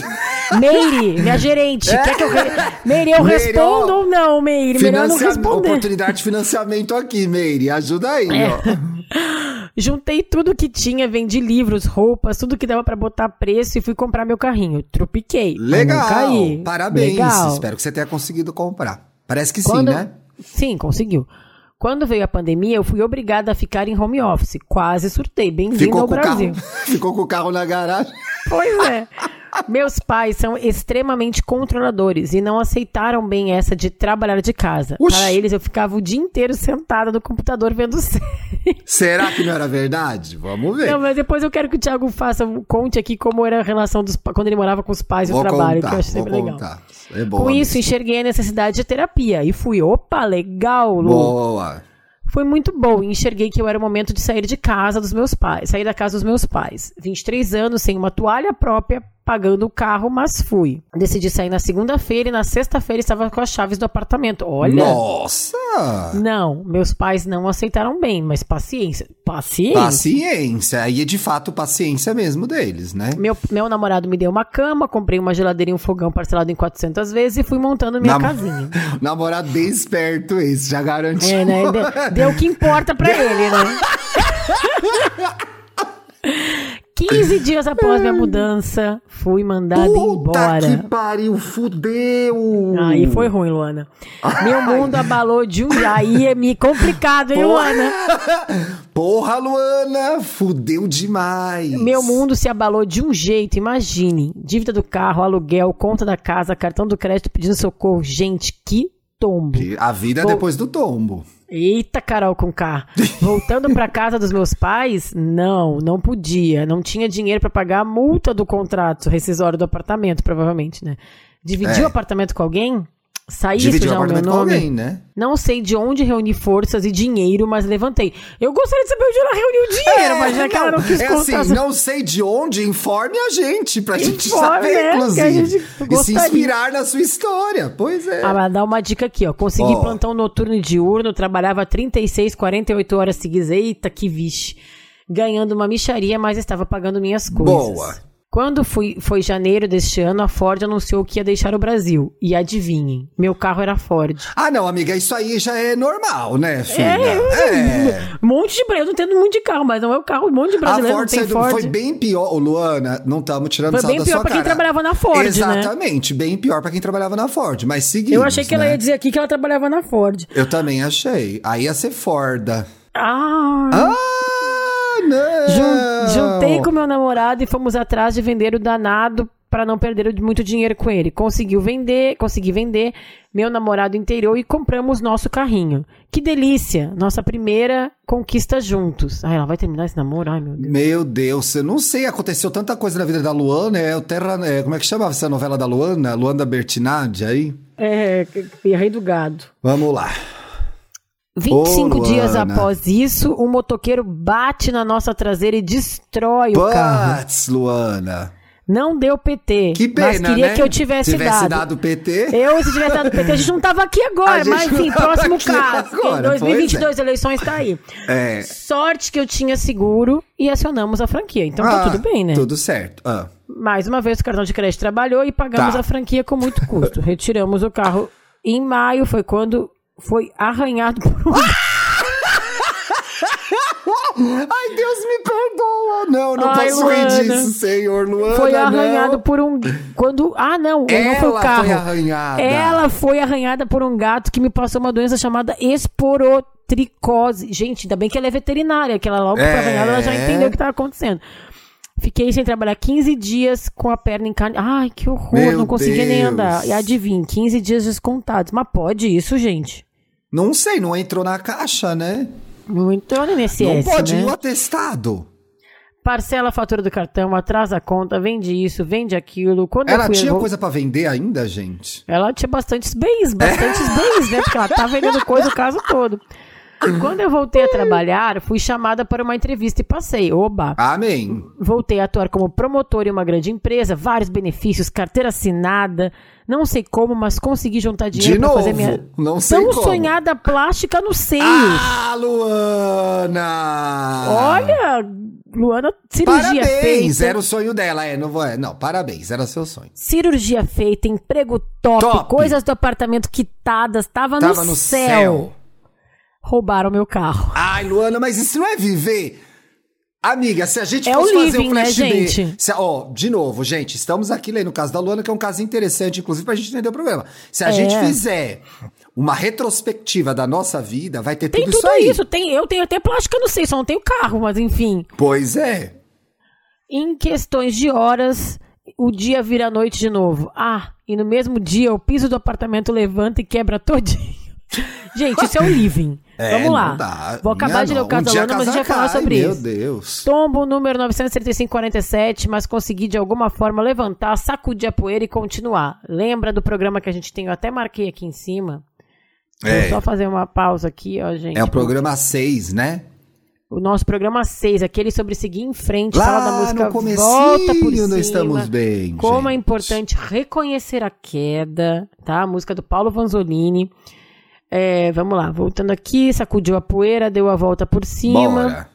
Meire, minha gerente, é. quer que eu... Re... Meire, eu Meire, respondo ó, ou não, Meire? Melhor não responder. Oportunidade de financiamento aqui, Meire, ajuda aí, é. ó. Juntei tudo que tinha, vendi livros, roupas, tudo que dava para botar preço e fui comprar meu carrinho. Trupiquei. Legal, parabéns. Legal. Espero que você tenha conseguido comprar. Parece que Quando... sim, né? Sim, conseguiu. Quando veio a pandemia, eu fui obrigada a ficar em home office. Quase surtei. Bem-vindo ao Brasil. Carro, ficou com o carro na garagem. Pois é. Meus pais são extremamente controladores e não aceitaram bem essa de trabalhar de casa. Para eles, eu ficava o dia inteiro sentada no computador vendo série. Será que não era verdade? Vamos ver. Não, mas depois eu quero que o Thiago faça, conte aqui como era a relação dos quando ele morava com os pais e o trabalho, contar, que eu acho sempre legal. É com isso, enxerguei a necessidade de terapia e fui, opa, legal, Lu. Boa foi muito bom. Enxerguei que eu era o momento de sair de casa dos meus pais, sair da casa dos meus pais. 23 anos, sem uma toalha própria, pagando o carro, mas fui. Decidi sair na segunda-feira e na sexta-feira estava com as chaves do apartamento. Olha! Nossa! Não, meus pais não aceitaram bem, mas paciência. Paciência? Paciência. Aí é de fato paciência mesmo deles, né? Meu, meu namorado me deu uma cama, comprei uma geladeira e um fogão parcelado em 400 vezes e fui montando minha Nam casinha. namorado bem esperto esse, já garantiu. É, né? Deu, deu o que importa pra ele, né? 15 dias após minha mudança, fui mandada Puta embora. que pariu, fudeu! Aí foi ruim, Luana. Meu mundo abalou de um Aí é me complicado, hein, Porra. Luana? Porra, Luana, fudeu demais. Meu mundo se abalou de um jeito, imagine. Dívida do carro, aluguel, conta da casa, cartão do crédito pedindo socorro. Gente, que tombo. A vida Vou... depois do tombo. Eita, Carol com K. Voltando para casa dos meus pais, não, não podia. Não tinha dinheiro para pagar a multa do contrato rescisório do apartamento, provavelmente, né? Dividir é. o apartamento com alguém? Saí Dividir o sujar o meu com nome. alguém, né? Não sei de onde reuni forças e dinheiro, mas levantei. Eu gostaria de saber onde ela reuniu o dinheiro, mas já que ela não quis é contar. assim, não sei de onde, informe a gente, pra gente Informe, saber, né? Que a inclusive. gente E se inspirar na sua história. Pois é. Ah, mas dá uma dica aqui, ó. Consegui Ó. plantão noturno e diurno, trabalhava 36, 48 horas seguidas. Eita, que vixe. Ganhando uma micharia, mas estava pagando minhas coisas. Boa. Quando fui, foi janeiro deste ano, a Ford anunciou que ia deixar o Brasil. E adivinhem, meu carro era Ford. Ah, não, amiga, isso aí já é normal, né, filha? É, É. Um monte de eu não entendo muito de carro, mas não é o carro, um monte de A brasileiro Ford, não Ford. foi bem pior, Ô, Luana, não estamos tirando Foi sal bem da pior sua pra quem cara. trabalhava na Ford, né? Exatamente, bem pior pra quem trabalhava na Ford, mas seguimos, Eu achei que ela né? ia dizer aqui que ela trabalhava na Ford. Eu também achei. Aí ia ser Forda. Ah, Ah, Juntei com meu namorado e fomos atrás de vender o danado para não perder muito dinheiro com ele. Conseguiu vender, consegui vender. Meu namorado inteirou e compramos nosso carrinho. Que delícia! Nossa primeira conquista juntos. Ai, ela vai terminar esse namoro? Ai, meu Deus. Meu Deus, eu não sei, aconteceu tanta coisa na vida da Luana, é o Terra, é, como é que chamava essa novela da Luana? Luana Bertinaggi aí? É, e rei do gado. Vamos lá. 25 Ô, dias após isso, um motoqueiro bate na nossa traseira e destrói o carro. Puts, Luana. Não deu PT. Que pena, mas queria né? que eu tivesse, tivesse dado. dado PT. Eu, se tivesse dado PT, a gente não tava aqui agora, mas enfim, próximo caso. agora, em 2022, eleições tá aí. É. Sorte que eu tinha seguro e acionamos a franquia. Então tá Ah, tudo bem, né? Tudo certo. Ah. Mais uma vez o cartão de crédito trabalhou e pagamos Tá. a franquia com muito custo. Retiramos o carro em maio, foi quando foi arranhado por um. Ai, Deus me perdoa. Não, não Ai, posso rir Luana. disso, Senhor. Luana, Foi não. arranhado por um. Quando. Ah, não, não foi Ela o carro. foi arranhada. Ela foi arranhada por um gato que me passou uma doença chamada esporotricose. Gente, ainda bem que ela é veterinária, que ela logo foi É. arranhada, ela já entendeu o que estava acontecendo. Fiquei sem trabalhar 15 dias com a perna em carne. Ai, que horror, Meu não conseguia nem Deus. andar. E adivinha, 15 dias descontados. Mas pode isso, gente? Não sei, não entrou na caixa, né? Não entrou no não INSS, pode né? ir o atestado. Parcela a fatura do cartão, atrasa a conta, vende isso, vende aquilo. Quando Ela tinha coisa pra vender ainda, gente? Ela tinha bastantes bens, bastantes bens, né? Porque ela tá vendendo coisa o caso todo. Quando eu voltei a trabalhar, fui chamada para uma entrevista e passei. Oba! Amém. Voltei a atuar como promotor em uma grande empresa, vários benefícios, carteira assinada. Não sei como, mas consegui juntar dinheiro De para novo, fazer minha não sei tão como. sonhada plástica nos seios. Ah, Luana! Olha, Luana, cirurgia Parabéns! feita. Era o sonho dela, é. Não, vou, é, não, parabéns, era seu sonho. Cirurgia feita, emprego top, Top. coisas do apartamento quitadas, tava, Tava no, no céu. céu. Roubaram meu carro. Ai, Luana, mas isso não é viver? Amiga, se a gente É fosse o fazer living, um né, flash B, gente? se- ó, de novo, gente, estamos aqui lendo o caso da Luana, que é um caso interessante, inclusive, pra gente entender o problema. Se a É. gente fizer uma retrospectiva da nossa vida, vai ter Tem tudo, tudo isso aí. isso, tem, eu tenho até plástica, não sei, só não tenho carro, mas enfim. Pois é. Em questões de horas, o dia vira noite de novo. Ah, e no mesmo dia o piso do apartamento levanta e quebra todinho. Gente, isso é o living. É, Vamos lá. Vou acabar Minha de ler o caso Um Luana, mas a gente vai falar sobre meu isso. Deus. Tombo número 93547, mas consegui de alguma forma levantar, sacudir a poeira e continuar. Lembra do programa que a gente tem? Eu até marquei aqui em cima. É. Vou só fazer uma pausa aqui, ó, gente. É o programa 6, né? O nosso programa 6, aquele sobre seguir em frente, Lá fala da música no Volta por cima. estamos bem, Como é gente. importante reconhecer a queda, tá? A música do Paulo Vanzolini. É, vamos lá, voltando aqui, sacudiu a poeira, deu a volta por cima. Bora.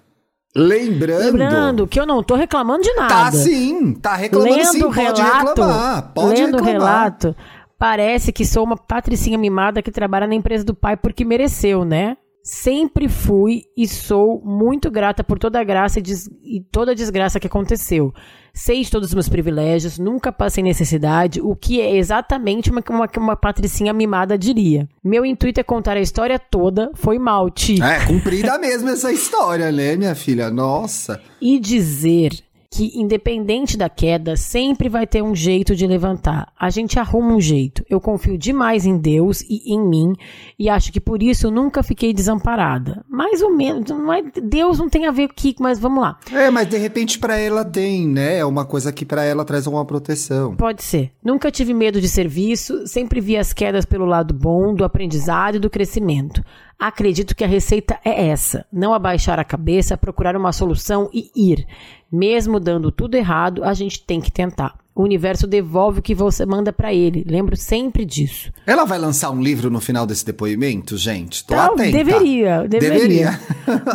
Lembrando. Lembrando que eu não tô reclamando de nada. Tá sim, tá reclamando lendo sim, pode relato, reclamar. Pode lendo o reclamar. relato, parece que sou uma patricinha mimada que trabalha na empresa do pai porque mereceu, né? Sempre fui e sou muito grata por toda a graça e, des- e toda a desgraça que aconteceu. Sei de todos os meus privilégios, nunca passei necessidade, o que é exatamente uma, uma, uma patricinha mimada diria. Meu intuito é contar a história toda, foi mal, Ti. É, cumprida mesmo essa história, né, minha filha? Nossa. e dizer que, independente da queda, sempre vai ter um jeito de levantar. A gente arruma um jeito. Eu confio demais em Deus e em mim, e acho que por isso nunca fiquei desamparada. mais ou menos. Não é, Deus não tem a ver aqui, mas vamos lá. É, mas de repente para ela tem, né? É uma coisa que para ela traz uma proteção. Pode ser. Nunca tive medo de serviço, sempre vi as quedas pelo lado bom, do aprendizado e do crescimento. Acredito que a receita é essa: não abaixar a cabeça, procurar uma solução e ir. Mesmo dando tudo errado, a gente tem que tentar. O universo devolve o que você manda para ele. Lembro sempre disso. Ela vai lançar um livro no final desse depoimento, gente? Tô Então, atenta. deveria, deveria. Deveria.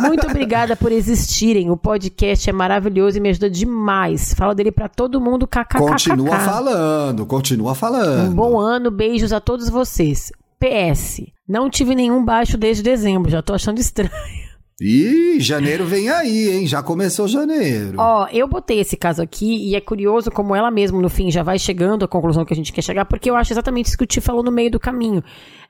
Muito obrigada por existirem. O podcast é maravilhoso e me ajuda demais. Fala dele pra todo mundo. kkkk. Continua falando, continua falando. Um bom ano, beijos a todos vocês. PS. Não tive nenhum baixo desde dezembro, já tô achando estranho. Ih, janeiro vem aí, hein? Já começou janeiro. Ó, eu botei esse caso aqui e é curioso como ela mesma no fim já vai chegando à conclusão que a gente quer chegar, porque eu acho exatamente isso que o Ti falou no meio do caminho.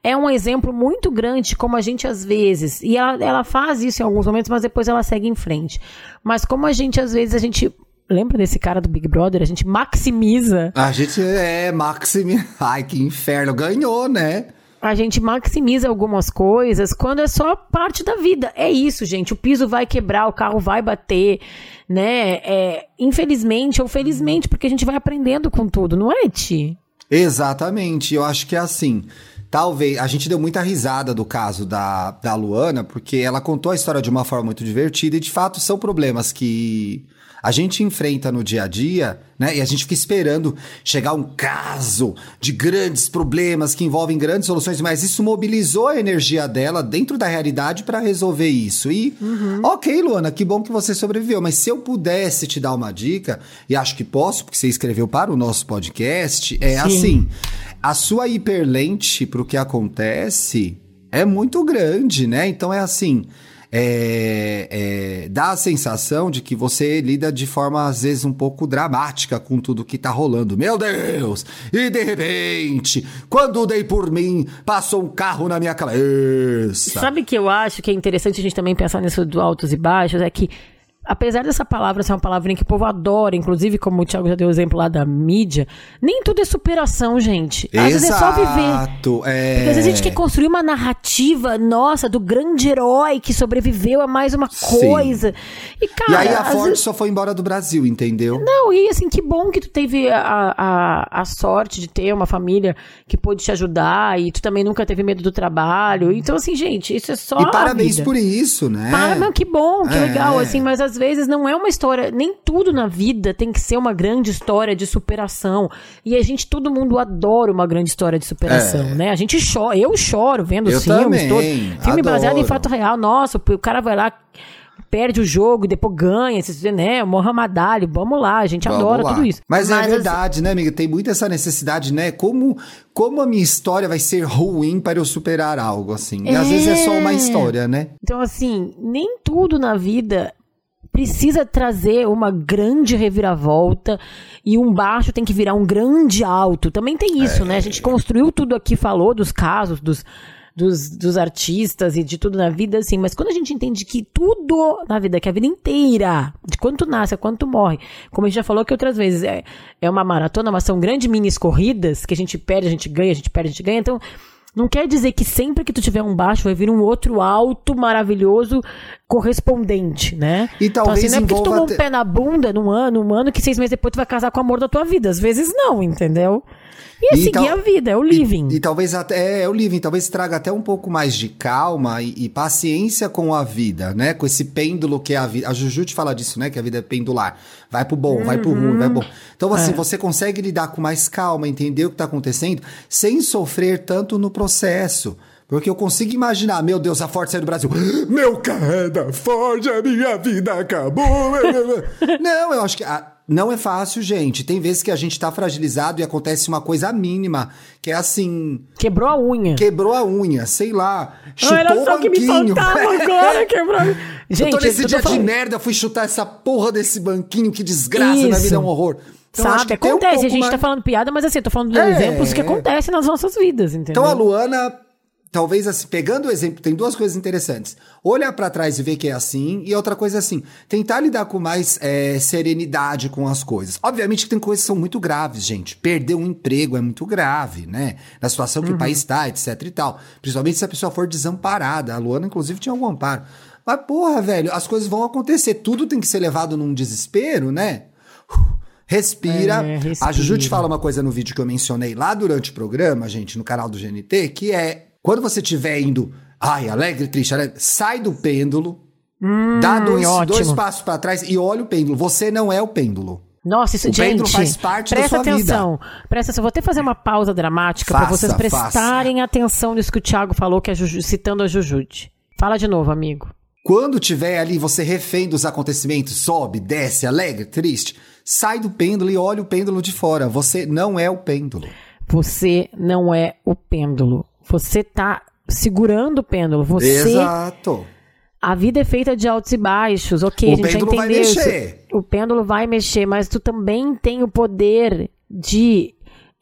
É um exemplo muito grande de como a gente às vezes, e ela, ela faz isso em alguns momentos, mas depois ela segue em frente. Mas como a gente às vezes a gente Lembra desse cara do Big Brother? A gente maximiza A gente é Maxime. Ai, que inferno. Ganhou, né? A gente maximiza algumas coisas quando é só parte da vida. É isso, gente. O piso vai quebrar, o carro vai bater, né? É, infelizmente ou felizmente, porque a gente vai aprendendo com tudo, não é, Ti? Exatamente. Eu acho que é assim. Talvez. A gente deu muita risada do caso da, da Luana, porque ela contou a história de uma forma muito divertida e, de fato, são problemas que a gente enfrenta no dia a dia, né? E a gente fica esperando chegar um caso de grandes problemas que envolvem grandes soluções, mas isso mobilizou a energia dela dentro da realidade para resolver isso. E, ok, Luana, que bom que você sobreviveu, mas se eu pudesse te dar uma dica, e acho que posso, porque você escreveu para o nosso podcast, é Sim. assim: a sua hiperlente para o que acontece é muito grande, né? Então é assim. É, é, dá a sensação de que você lida de forma, às vezes, um pouco dramática com tudo que tá rolando. Meu Deus! E de repente, quando dei por mim, passou um carro na minha cabeça. Sabe que eu acho que é interessante a gente também pensar nisso do altos e baixos? É que, apesar dessa palavra ser uma palavrinha que o povo adora, inclusive como o Thiago já deu o exemplo lá da mídia, nem tudo é superação, gente. Às vezes é só viver. Exato, é. Porque às vezes a gente quer construir uma narrativa, nossa, do grande herói que sobreviveu a mais uma Sim. coisa. E, cara, E aí a às Ford vezes- só foi embora do Brasil, entendeu? não, e assim, que bom que tu teve a, a, a sorte de ter uma família que pôde te ajudar e tu também nunca teve medo do trabalho. Então, assim, gente, isso é só. e parabéns por isso, né? Para, não, que bom, que É. legal, assim, mas às vezes não é uma história, nem tudo na vida tem que ser uma grande história de superação. E a gente, todo mundo adora uma grande história de superação, É. né? A gente chora, eu choro vendo Eu os filmes também, todos. Filme baseado em adoro. fato real, nossa, o cara vai lá, perde o jogo e depois ganha, né? Mohamed Ali, vamos lá, a gente Vamos adora lá. tudo isso. Mas, é assim, verdade, né, amiga? Tem muito essa necessidade, né? Como, como a minha história vai ser ruim para eu superar algo, assim. E às É. vezes é só uma história, né? Então, assim, nem tudo na vida precisa trazer uma grande reviravolta e um baixo tem que virar um grande alto. Também tem isso, né? A gente construiu tudo aqui, falou dos casos, dos, dos, dos artistas e de tudo na vida, assim. Mas quando a gente entende que tudo na vida, que a vida inteira, de quando tu nasce a quando tu morre, como a gente já falou aqui outras vezes, é, é uma maratona, mas são grandes minis corridas que a gente perde, a gente ganha, a gente perde, a gente ganha. Então, não quer dizer que sempre que tu tiver um baixo vai vir um outro alto maravilhoso correspondente, né? E talvez então, assim, não é porque tu tomou um pé na bunda num ano, um ano que seis meses depois tu vai casar com o amor da tua vida. Às vezes não, entendeu? E é E seguir tal- a vida, é o living. E, e talvez até é o living, talvez traga até um pouco mais de calma e, e paciência com a vida, né? Com esse pêndulo que é a vida. A Juju te fala disso, né? Que a vida é pendular. Vai pro bom, vai pro ruim, vai pro bom. Então, assim, É. você consegue lidar com mais calma, entender o que tá acontecendo, sem sofrer tanto no processo. Porque eu consigo imaginar, meu Deus, a Ford saiu do Brasil. Meu carro da Ford, a minha vida acabou. Não, eu acho que. ah, não é fácil, gente. Tem vezes que a gente tá fragilizado e acontece uma coisa mínima, que é assim, Quebrou a unha. quebrou a unha, sei lá, chutou Olha o só o que me banquinho. faltava agora, quebrou. eu Gente, tô nesse eu tô dia de merda, fui chutar essa porra desse banquinho, que desgraça, Isso. vida é um horror. Então, eu Sabe, um acontece. pouco a gente mais- tá falando piada, mas assim, eu tô falando de É. exemplos que acontecem nas nossas vidas, entendeu? Então a Luana talvez assim, pegando o exemplo, tem duas coisas interessantes. Olhar para trás e ver que é assim, e outra coisa assim, tentar lidar com mais é, serenidade com as coisas. Obviamente que tem coisas que são muito graves, gente. Perder um emprego é muito grave, né? Na situação que uhum. o país está, etc e tal. Principalmente se a pessoa for desamparada. A Luana, inclusive, tinha algum amparo. Mas, porra, velho, as coisas vão acontecer. Tudo tem que ser levado num desespero, né? Respira. É, respira. A Juju te fala uma coisa no vídeo que eu mencionei lá durante o programa, gente, no canal do GNT, que é quando você estiver indo, ai, alegre, triste, alegre, sai do pêndulo, hum, dá dois, dois passos para trás e olha o pêndulo. Você não é o pêndulo. Nossa, isso, o gente, faz parte presta da sua atenção, vida. Presta atenção. Vou até fazer uma pausa dramática para vocês prestarem faça. atenção nisso que o Thiago falou, que é Juju, citando a Jujude. Fala de novo, amigo. Quando tiver ali você refém dos acontecimentos, sobe, desce, alegre, triste, sai do pêndulo e olha o pêndulo de fora. Você não é o pêndulo. Você não é o pêndulo. Você tá segurando o pêndulo. Você. Exato. A vida é feita de altos e baixos, ok? O a gente pêndulo vai mexer. O pêndulo vai mexer, mas tu também tem o poder de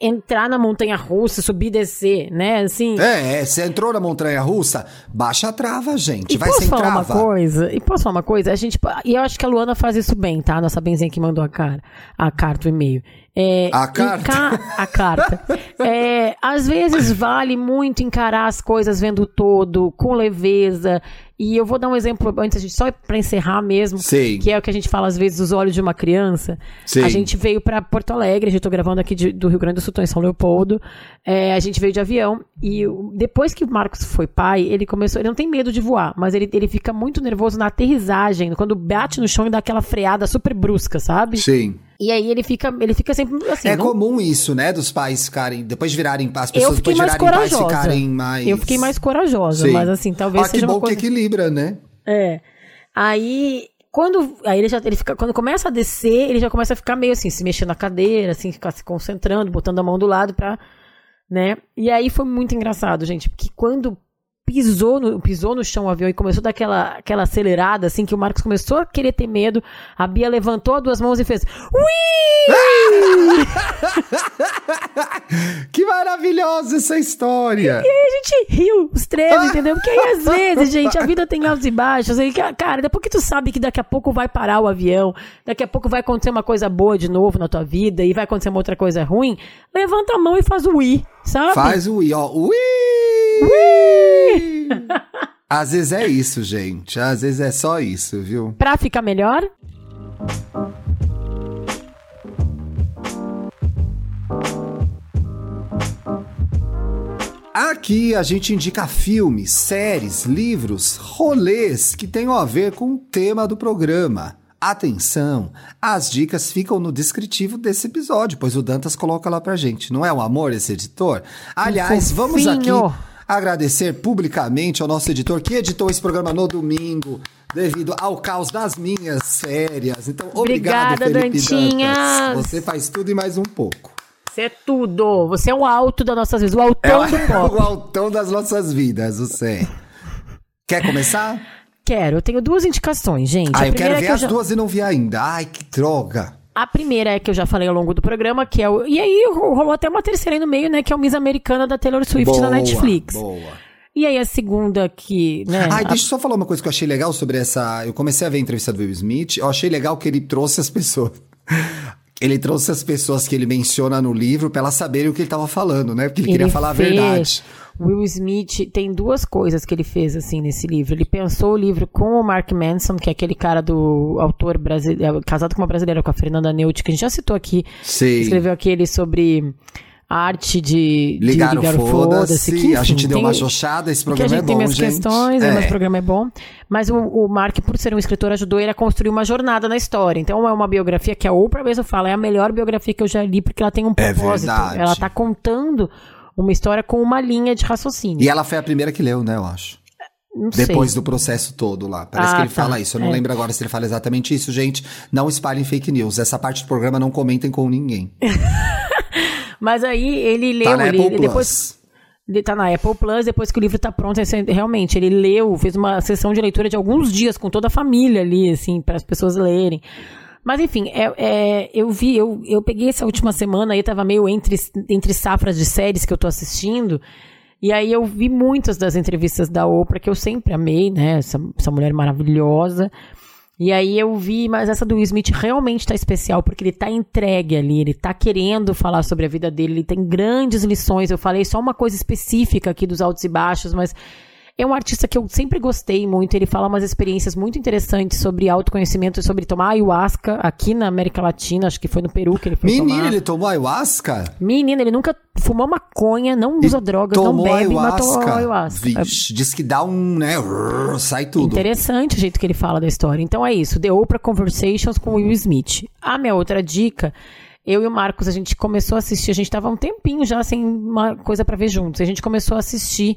entrar na montanha russa, subir e descer, né? Assim. É, é, você entrou na montanha russa, baixa a trava, gente. E vai posso sem falar trava. uma coisa? E posso falar uma coisa? A gente, e eu acho que a Luana faz isso bem, tá? Nossa benzinha que mandou a cara, a carta, o e-mail. É, a carta. Ca... A carta. É, às vezes vale muito encarar as coisas vendo todo, com leveza. E eu vou dar um exemplo antes, gente, só para encerrar mesmo, Sim. que é o que a gente fala às vezes dos olhos de uma criança. Sim. A gente veio para Porto Alegre, a gente tô gravando aqui de, do Rio Grande do Sul, em São Leopoldo. É, a gente veio de avião e depois que o Marcos foi pai, ele começou, ele não tem medo de voar, mas ele, ele fica muito nervoso na aterrissagem, quando bate no chão e dá aquela freada super brusca, sabe? Sim. E aí ele fica, ele fica sempre assim. É não... comum isso, né? Dos pais ficarem. Depois de virarem. As pessoas depois de virarem pais ficarem mais. Eu fiquei mais corajosa, Sim. mas assim, talvez ah, seja. Que bom coisa... que equilibra, né? É. Aí. Quando, aí ele já, ele fica, quando começa a descer, ele já começa a ficar meio assim, se mexendo na cadeira, assim, ficar se concentrando, botando a mão do lado pra, né? E aí foi muito engraçado, gente, porque quando pisou no, pisou no chão o avião e começou a dar aquela, acelerada, assim, que o Marcos começou a querer ter medo. A Bia levantou as duas mãos e fez. Ui! que maravilhosa essa história! E, aí a gente riu, os três, entendeu? Porque aí às vezes, gente, a vida tem altos e baixos. Aí, cara, depois que tu sabe que daqui a pouco vai parar o avião, daqui a pouco vai acontecer uma coisa boa de novo na tua vida e vai acontecer uma outra coisa ruim, levanta a mão e faz o i, sabe? Faz o i, ó. Ui! Ui! Às vezes é isso, gente. Às vezes é só isso, viu? Pra ficar melhor? Aqui a gente indica filmes, séries, livros, rolês que tenham a ver com o tema do programa. Atenção, as dicas ficam no descritivo desse episódio, pois o Dantas coloca lá pra gente. Não é um amor esse editor? Aliás, vamos aqui agradecer publicamente ao nosso editor que editou esse programa no domingo, devido ao caos das minhas férias. Então, obrigado, Obrigada, Felipe Dantinhas. Dantas. Você faz tudo e mais um pouco. Você é tudo. Você é o alto das nossas vidas, o altão é, do pop. o altão das nossas vidas, você. Quer começar? Quero. Eu tenho duas indicações, gente. Ah, eu quero ver é que as já... duas e não vi ainda. Ai, que droga. A primeira é que eu já falei ao longo do programa, que é o. E aí rolou até uma terceira aí no meio, né? Que é o Miss Americana da Taylor Swift boa, na Netflix. Boa. E aí a segunda que, né? Ai, a... deixa eu só falar uma coisa que eu achei legal sobre essa. Eu comecei a ver a entrevista do Will Smith. Eu achei legal que ele trouxe as pessoas. Ele trouxe as pessoas que ele menciona no livro para elas saberem o que ele estava falando, né? Porque ele, ele queria falar fez... a verdade. Will Smith tem duas coisas que ele fez assim nesse livro. Ele pensou o livro com o Mark Manson, que é aquele cara do autor brasileiro, casado com uma brasileira, com a Fernanda Neut, que a gente já citou aqui. Sim. Escreveu aquele sobre arte de ligar, de ligar o foda-se. Foda a gente deu uma xoxada, esse programa que a é gente bom, tem minhas gente. questões, é. mas o programa é bom. Mas o, o Mark, por ser um escritor, ajudou ele a construir uma jornada na história. Então é uma biografia que a Oprah mesmo fala, é a melhor biografia que eu já li, porque ela tem um É propósito. verdade. ela tá contando uma história com uma linha de raciocínio. E ela foi a primeira que leu, né, eu acho. Não sei. Depois do processo todo lá. Parece Ah, que ele tá. fala isso. Eu não É. lembro agora se ele fala exatamente isso, gente. Não espalhem fake news. Essa parte do programa não comentem com ninguém. Mas aí ele leu, Tá na ele, Apple Plus. depois ele tá na Apple Plus, depois que o livro tá pronto, esse- realmente, ele leu, fez uma sessão de leitura de alguns dias com toda a família ali, assim, para as pessoas lerem. Mas enfim, é, é, eu vi, eu, eu peguei essa última semana aí, tava meio entre, entre safras de séries que eu tô assistindo, E aí eu vi muitas das entrevistas da Oprah, que eu sempre amei, né? Essa, essa mulher maravilhosa. E aí eu vi, mas essa do Will Smith realmente tá especial, porque ele tá entregue ali, ele tá querendo falar sobre a vida dele, ele tem grandes lições. Eu falei só uma coisa específica aqui dos altos e baixos, mas é um artista que eu sempre gostei muito. Ele fala umas experiências muito interessantes sobre autoconhecimento e sobre tomar ayahuasca aqui na América Latina. Acho que foi no Peru que ele foi Menina, tomar. ele tomou ayahuasca? Menina, ele nunca fumou maconha, não usa drogas, não bebe, ayahuasca. tomou ayahuasca. Vixe, diz que dá um, né? Sai tudo. Interessante o jeito que ele fala da história. Então é isso, The Oprah Conversations com Will Smith. A minha outra dica, eu e o Marcos, a gente começou a assistir, a gente tava um tempinho já sem uma coisa pra ver juntos. A gente começou a assistir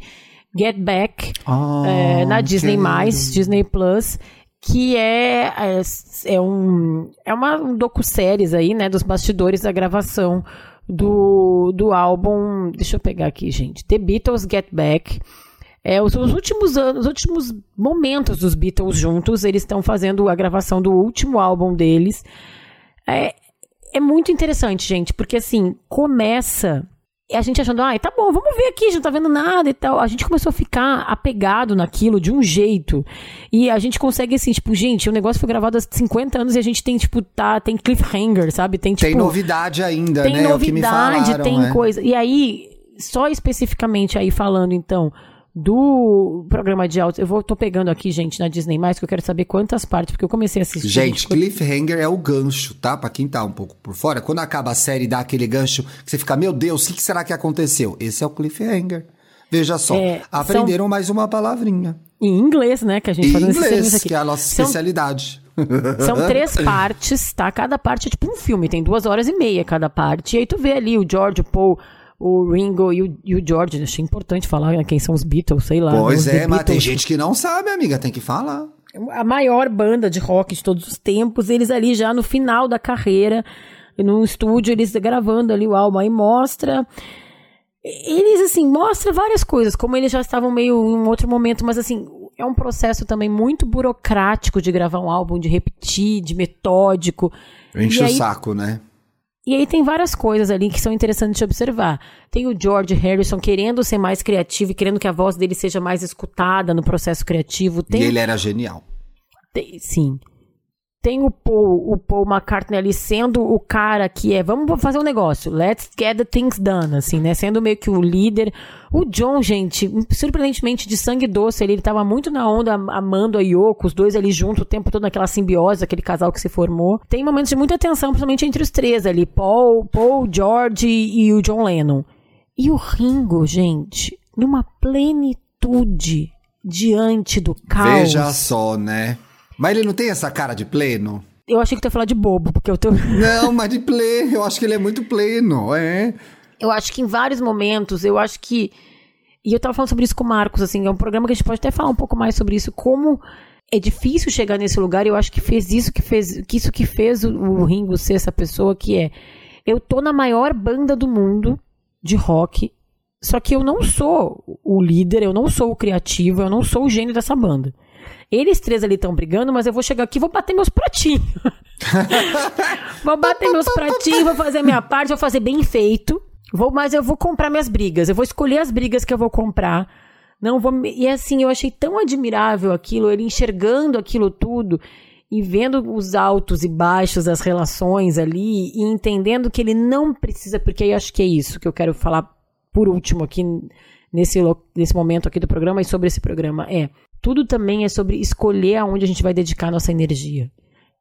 Get Back Ah, é, na Disney+, quero. Disney Plus, que é, é, é um é uma um docu-séries aí, né, dos bastidores da gravação do, do álbum, deixa eu pegar aqui, gente, The Beatles Get Back. É, os, os últimos anos, os últimos momentos dos Beatles juntos, eles estão fazendo a gravação do último álbum deles. É, é muito interessante, gente, porque assim, começa e a gente achando, ai, tá bom, vamos ver aqui, a gente não tá vendo nada e tal. A gente começou a ficar apegado naquilo de um jeito. E a gente consegue, assim, tipo, gente, o negócio foi gravado há 50 anos e a gente tem, tipo, tá, tem cliffhanger, sabe? Tem, tipo. Tem novidade ainda, tem né? É novidade, falaram, tem é. coisa. E aí, só especificamente aí falando, então, do programa de altos. Eu vou, tô pegando aqui, gente, na Disney, que eu quero saber quantas partes, porque eu comecei a assistir. Gente, cliffhanger é o gancho, tá? Pra quem tá um pouco por fora, quando acaba a série e dá aquele gancho que você fica, meu Deus, o que, será que aconteceu? Esse é o cliffhanger. Veja só, É, aprenderam mais uma palavrinha. Em inglês, né? Que a gente Em fazendo esse serviço inglês, aqui. que é a nossa São especialidade. São três partes, tá? Cada parte é tipo um filme, tem duas horas e meia cada parte. E aí tu vê ali o George, o Paul, o Ringo e o, e o George. Achei importante falar quem são os Beatles, sei lá. Pois é, mas tem gente que não sabe, amiga, tem que falar. A maior banda de rock de todos os tempos, eles ali já no final da carreira, no estúdio, eles gravando ali o álbum. Aí mostra. Eles, assim, mostra várias coisas, como eles já estavam meio em um outro momento, mas assim, é um processo também muito burocrático de gravar um álbum, de repetir, de metódico. Enche o saco, né? E aí tem várias coisas ali que são interessantes de observar. Tem o George Harrison querendo ser mais criativo e querendo que a voz dele seja mais escutada no processo criativo. Tem, E ele era genial. tem- sim. Tem o Paul, o Paul McCartney ali sendo o cara que é, vamos fazer um negócio, let's get the things done, assim, né? Sendo meio que o líder. O John, gente, surpreendentemente de sangue doce, ele, ele tava muito na onda amando a Yoko, os dois ali juntos o tempo todo naquela simbiose, aquele casal que se formou. Tem momentos de muita tensão, principalmente entre os três ali, Paul, Paul, George e o John Lennon. E o Ringo, gente, numa plenitude diante do caos. Veja só, né? Mas ele não tem essa cara de pleno? Eu achei que tu ia falar de bobo, porque eu tô. Não, mas de pleno. Eu acho que ele é muito pleno, é. Eu acho que em vários momentos, eu acho que. E eu tava falando sobre isso com o Marcos, assim, é um programa que a gente pode até falar um pouco mais sobre isso, como é difícil chegar nesse lugar, e eu acho que fez isso que fez. Que isso que fez o, o Ringo ser essa pessoa que é. Eu tô na maior banda do mundo de rock, só que eu não sou o líder, eu não sou o criativo, eu não sou o gênio dessa banda. Eles três ali estão brigando, mas eu vou chegar aqui e vou bater meus pratinhos. vou bater meus pratinhos, vou fazer a minha parte, vou fazer bem feito. Vou, mas eu vou comprar minhas brigas. Eu vou escolher as brigas que eu vou comprar. Não vou. E assim, eu achei tão admirável aquilo, ele enxergando aquilo tudo e vendo os altos e baixos das relações ali e entendendo que ele não precisa, porque aí eu acho que é isso que eu quero falar por último aqui nesse, nesse momento aqui do programa e sobre esse programa é tudo também é sobre escolher aonde a gente vai dedicar nossa energia.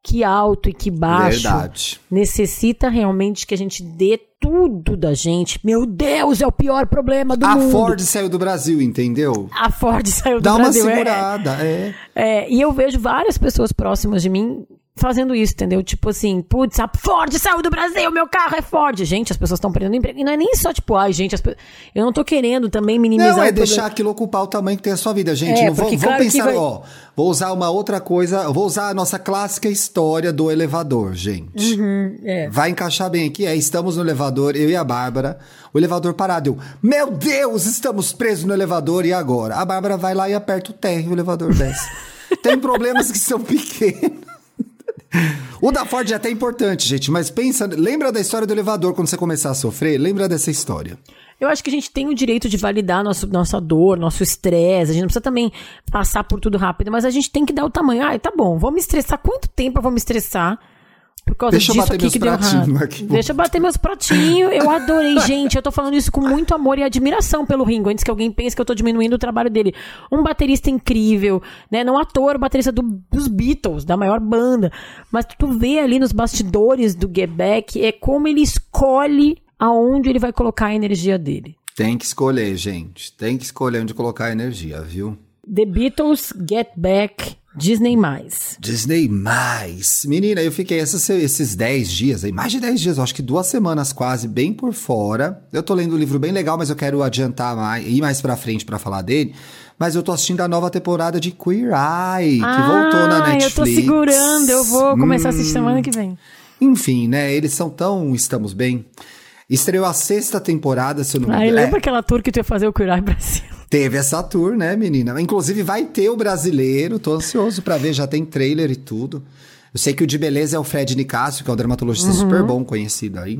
Que alto e que baixo Verdade. necessita realmente que a gente dê tudo da gente. Meu Deus, é o pior problema do A mundo. Ford saiu do Brasil, entendeu? A Ford saiu do Dá uma Brasil. é- segurada, é. é, e eu vejo várias pessoas próximas de mim fazendo isso, entendeu? Tipo assim, putz, a Ford saiu do Brasil, meu carro é Ford. Gente, as pessoas estão perdendo emprego. E não é nem só tipo, ai, gente, as pe- eu não tô querendo também minimizar Não, é problema. deixar aquilo ocupar o tamanho que tem a sua vida, gente. É, não vou claro pensar, vai- ó, vou usar uma outra coisa, vou usar a nossa clássica história do elevador, gente. é. Vai encaixar bem aqui, é, estamos no elevador, eu e a Bárbara, o elevador parado, eu, meu Deus, estamos presos no elevador, e agora? A Bárbara vai lá e aperta o térreo, o elevador desce. tem problemas que são pequenos. O da Ford é até importante, gente, mas pensa, lembra da história do elevador quando você começar a sofrer? Lembra dessa história. Eu acho que a gente tem o direito de validar nosso, nossa dor, nosso estresse. A gente não precisa também passar por tudo rápido, mas a gente tem que dar o tamanho. Ah, tá bom, vou me estressar. Quanto tempo eu vou me estressar? Por causa Deixa eu disso bater aqui que deu errado. aqui. Deixa eu bater meus pratinhos. Eu adorei, gente. Eu tô falando isso com muito amor e admiração pelo Ringo, antes que alguém pense que eu tô diminuindo o trabalho dele. Um baterista incrível, né? Não o baterista do- dos Beatles, da maior banda. Mas tu vê ali nos bastidores do Get Back, é como ele escolhe aonde ele vai colocar a energia dele. Tem que escolher, gente. Tem que escolher onde colocar a energia, viu? The Beatles, Get Back, Disney+. Disney mais. Menina, eu fiquei esses, esses 10 dias aí, mais de 10 dias, acho que duas semanas quase, bem por fora. Eu tô lendo um livro bem legal, mas eu quero adiantar mais, ir mais pra frente pra falar dele. Mas eu tô assistindo a nova temporada de Queer Eye, que voltou na Netflix. eu tô segurando, eu vou começar a assistir Hum. semana que vem. Enfim, né? Eles são tão Estamos Bem. Estreou a sexta temporada, se eu não me Aí engano. lembra É, aquela tour que tu ia fazer o Curar Brasil? Teve essa tour, né, menina? Inclusive vai ter o brasileiro, tô ansioso pra ver, já tem trailer e tudo. Eu sei que o de beleza é o Fred Nicásio, que é um dermatologista Uhum. super bom, conhecido aí.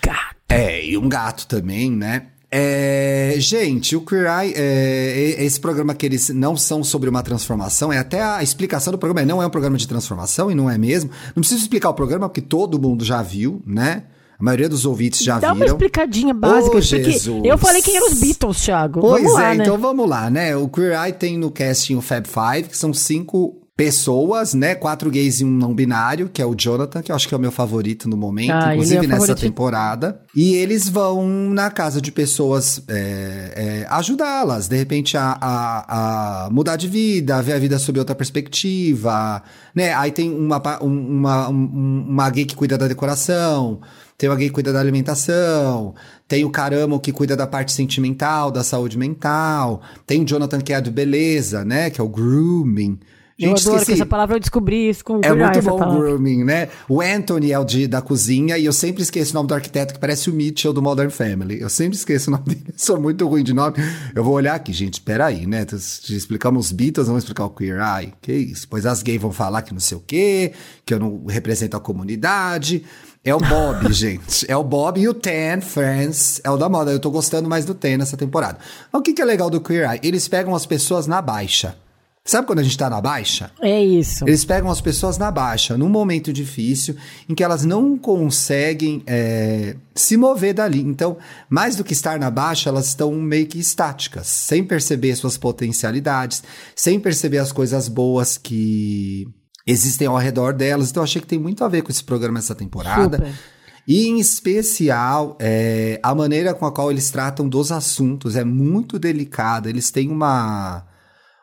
Gato. É, e um gato também, né? É, gente, o Queer Eye, é, é- esse programa que eles não são sobre uma transformação, é até a explicação do programa, não é um programa de transformação e não é mesmo. Não preciso explicar o programa porque todo mundo já viu, né? A maioria dos ouvintes já Dá uma viram. explicadinha básica. Ô, porque Jesus. eu falei quem eram os Beatles, Thiago. Pois Vamos lá, é, né? então vamos lá, né? O Queer Eye tem no casting o Fab Five, que são cinco pessoas, né? Quatro gays e um não binário, que é o Jonathan, que eu acho que é o meu favorito no momento, Ah, é inclusive o nessa temporada. E eles vão na casa de pessoas é, é, ajudá-las, de repente, a, a, a mudar de vida, a ver a vida sob outra perspectiva, né? Aí tem uma, um- uma, um- uma gay que cuida da decoração, tem gay que cuida da alimentação, tem o Caramo que cuida da parte sentimental, da saúde mental, tem o Jonathan que é de beleza, né? Que é o grooming. eu Gente, adoro que esqueci. essa palavra eu descobri isso com o É muito bom o grooming, né? O Anthony é o de, da cozinha e eu sempre esqueço o nome do arquiteto que parece o Mitchell do Modern Family. Eu sempre esqueço o nome dele. Eu sou muito ruim de nome. Eu vou olhar aqui, gente. Peraí, né? Se explicamos os Beatles, vamos explicar o Queer Eye. Que isso? Pois as gays vão falar que não sei o quê, que eu não represento a comunidade. É o Bob, gente. É o Bob e o Ten, Friends. É o da moda. Eu tô gostando mais do Ten nessa temporada. Mas o que, que é legal do Queer Eye? Eles pegam as pessoas na baixa. Sabe quando a gente tá na baixa? É isso. Eles pegam as pessoas na baixa, num momento difícil, em que elas não conseguem é, se mover dali. Então, mais do que estar na baixa, elas estão meio que estáticas, sem perceber suas potencialidades, sem perceber as coisas boas que existem ao redor delas. Então, eu achei que tem muito a ver com esse programa essa temporada. Super. E em especial, é, a maneira com a qual eles tratam dos assuntos é muito delicada. Eles têm uma,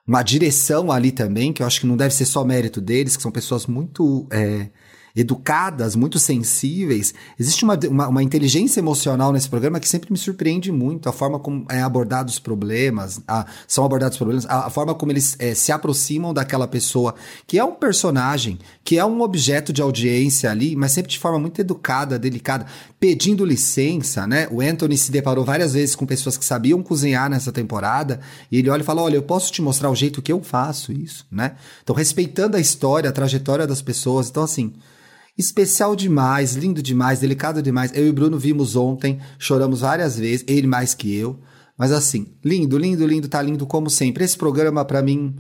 uma direção ali também, que eu acho que não deve ser só mérito deles, que são pessoas muito é, educadas, muito sensíveis. Existe uma, uma, uma inteligência emocional nesse programa que sempre me surpreende muito, a forma como é abordado os problemas, a- são abordados os problemas, a, a forma como eles é, se aproximam daquela pessoa, que é um personagem, que é um objeto de audiência ali, mas sempre de forma muito educada, delicada, pedindo licença, né? O Anthony se deparou várias vezes com pessoas que sabiam cozinhar nessa temporada, e ele olha e fala: Olha, eu posso te mostrar o jeito que eu faço isso, né? Então, respeitando a história, a trajetória das pessoas. Então, assim, especial demais, lindo demais, delicado demais. Eu e o Bruno vimos ontem, choramos várias vezes, ele mais que eu. Mas assim, lindo, lindo, lindo, tá lindo como sempre. Esse programa, pra mim,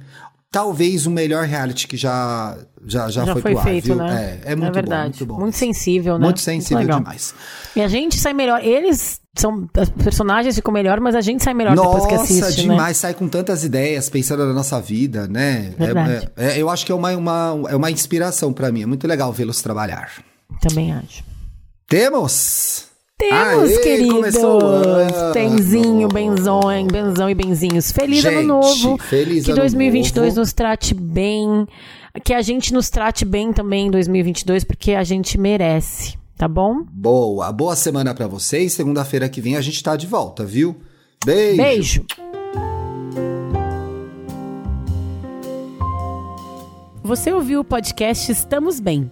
talvez o melhor reality que já, já, já, Já foi, foi pro ar, feito, viu? né? É, é muito verdade. bom, muito bom. Muito sensível, né? Muito sensível legal. demais. E a gente sai melhor. Eles são. Os personagens ficam melhor, mas a gente sai melhor depois que assiste. Nossa, né? demais, sai com tantas ideias, pensando na nossa vida, né? É- Verdade. é- é- eu acho que é uma, uma, é uma inspiração pra mim, é muito legal vê-los trabalhar. Também acho. Temos! Temos, Aê, queridos! começou o ano! Benzinho, benzão, benzão e benzinhos. Feliz ano Gente, novo! feliz que ano 2022 novo. nos trate bem. Que a gente nos trate bem também em 2022, porque a gente merece, tá bom? Boa, boa semana pra vocês. Segunda-feira que vem a gente tá de volta, viu? Beijo! Beijo! Você ouviu o podcast Estamos Bem.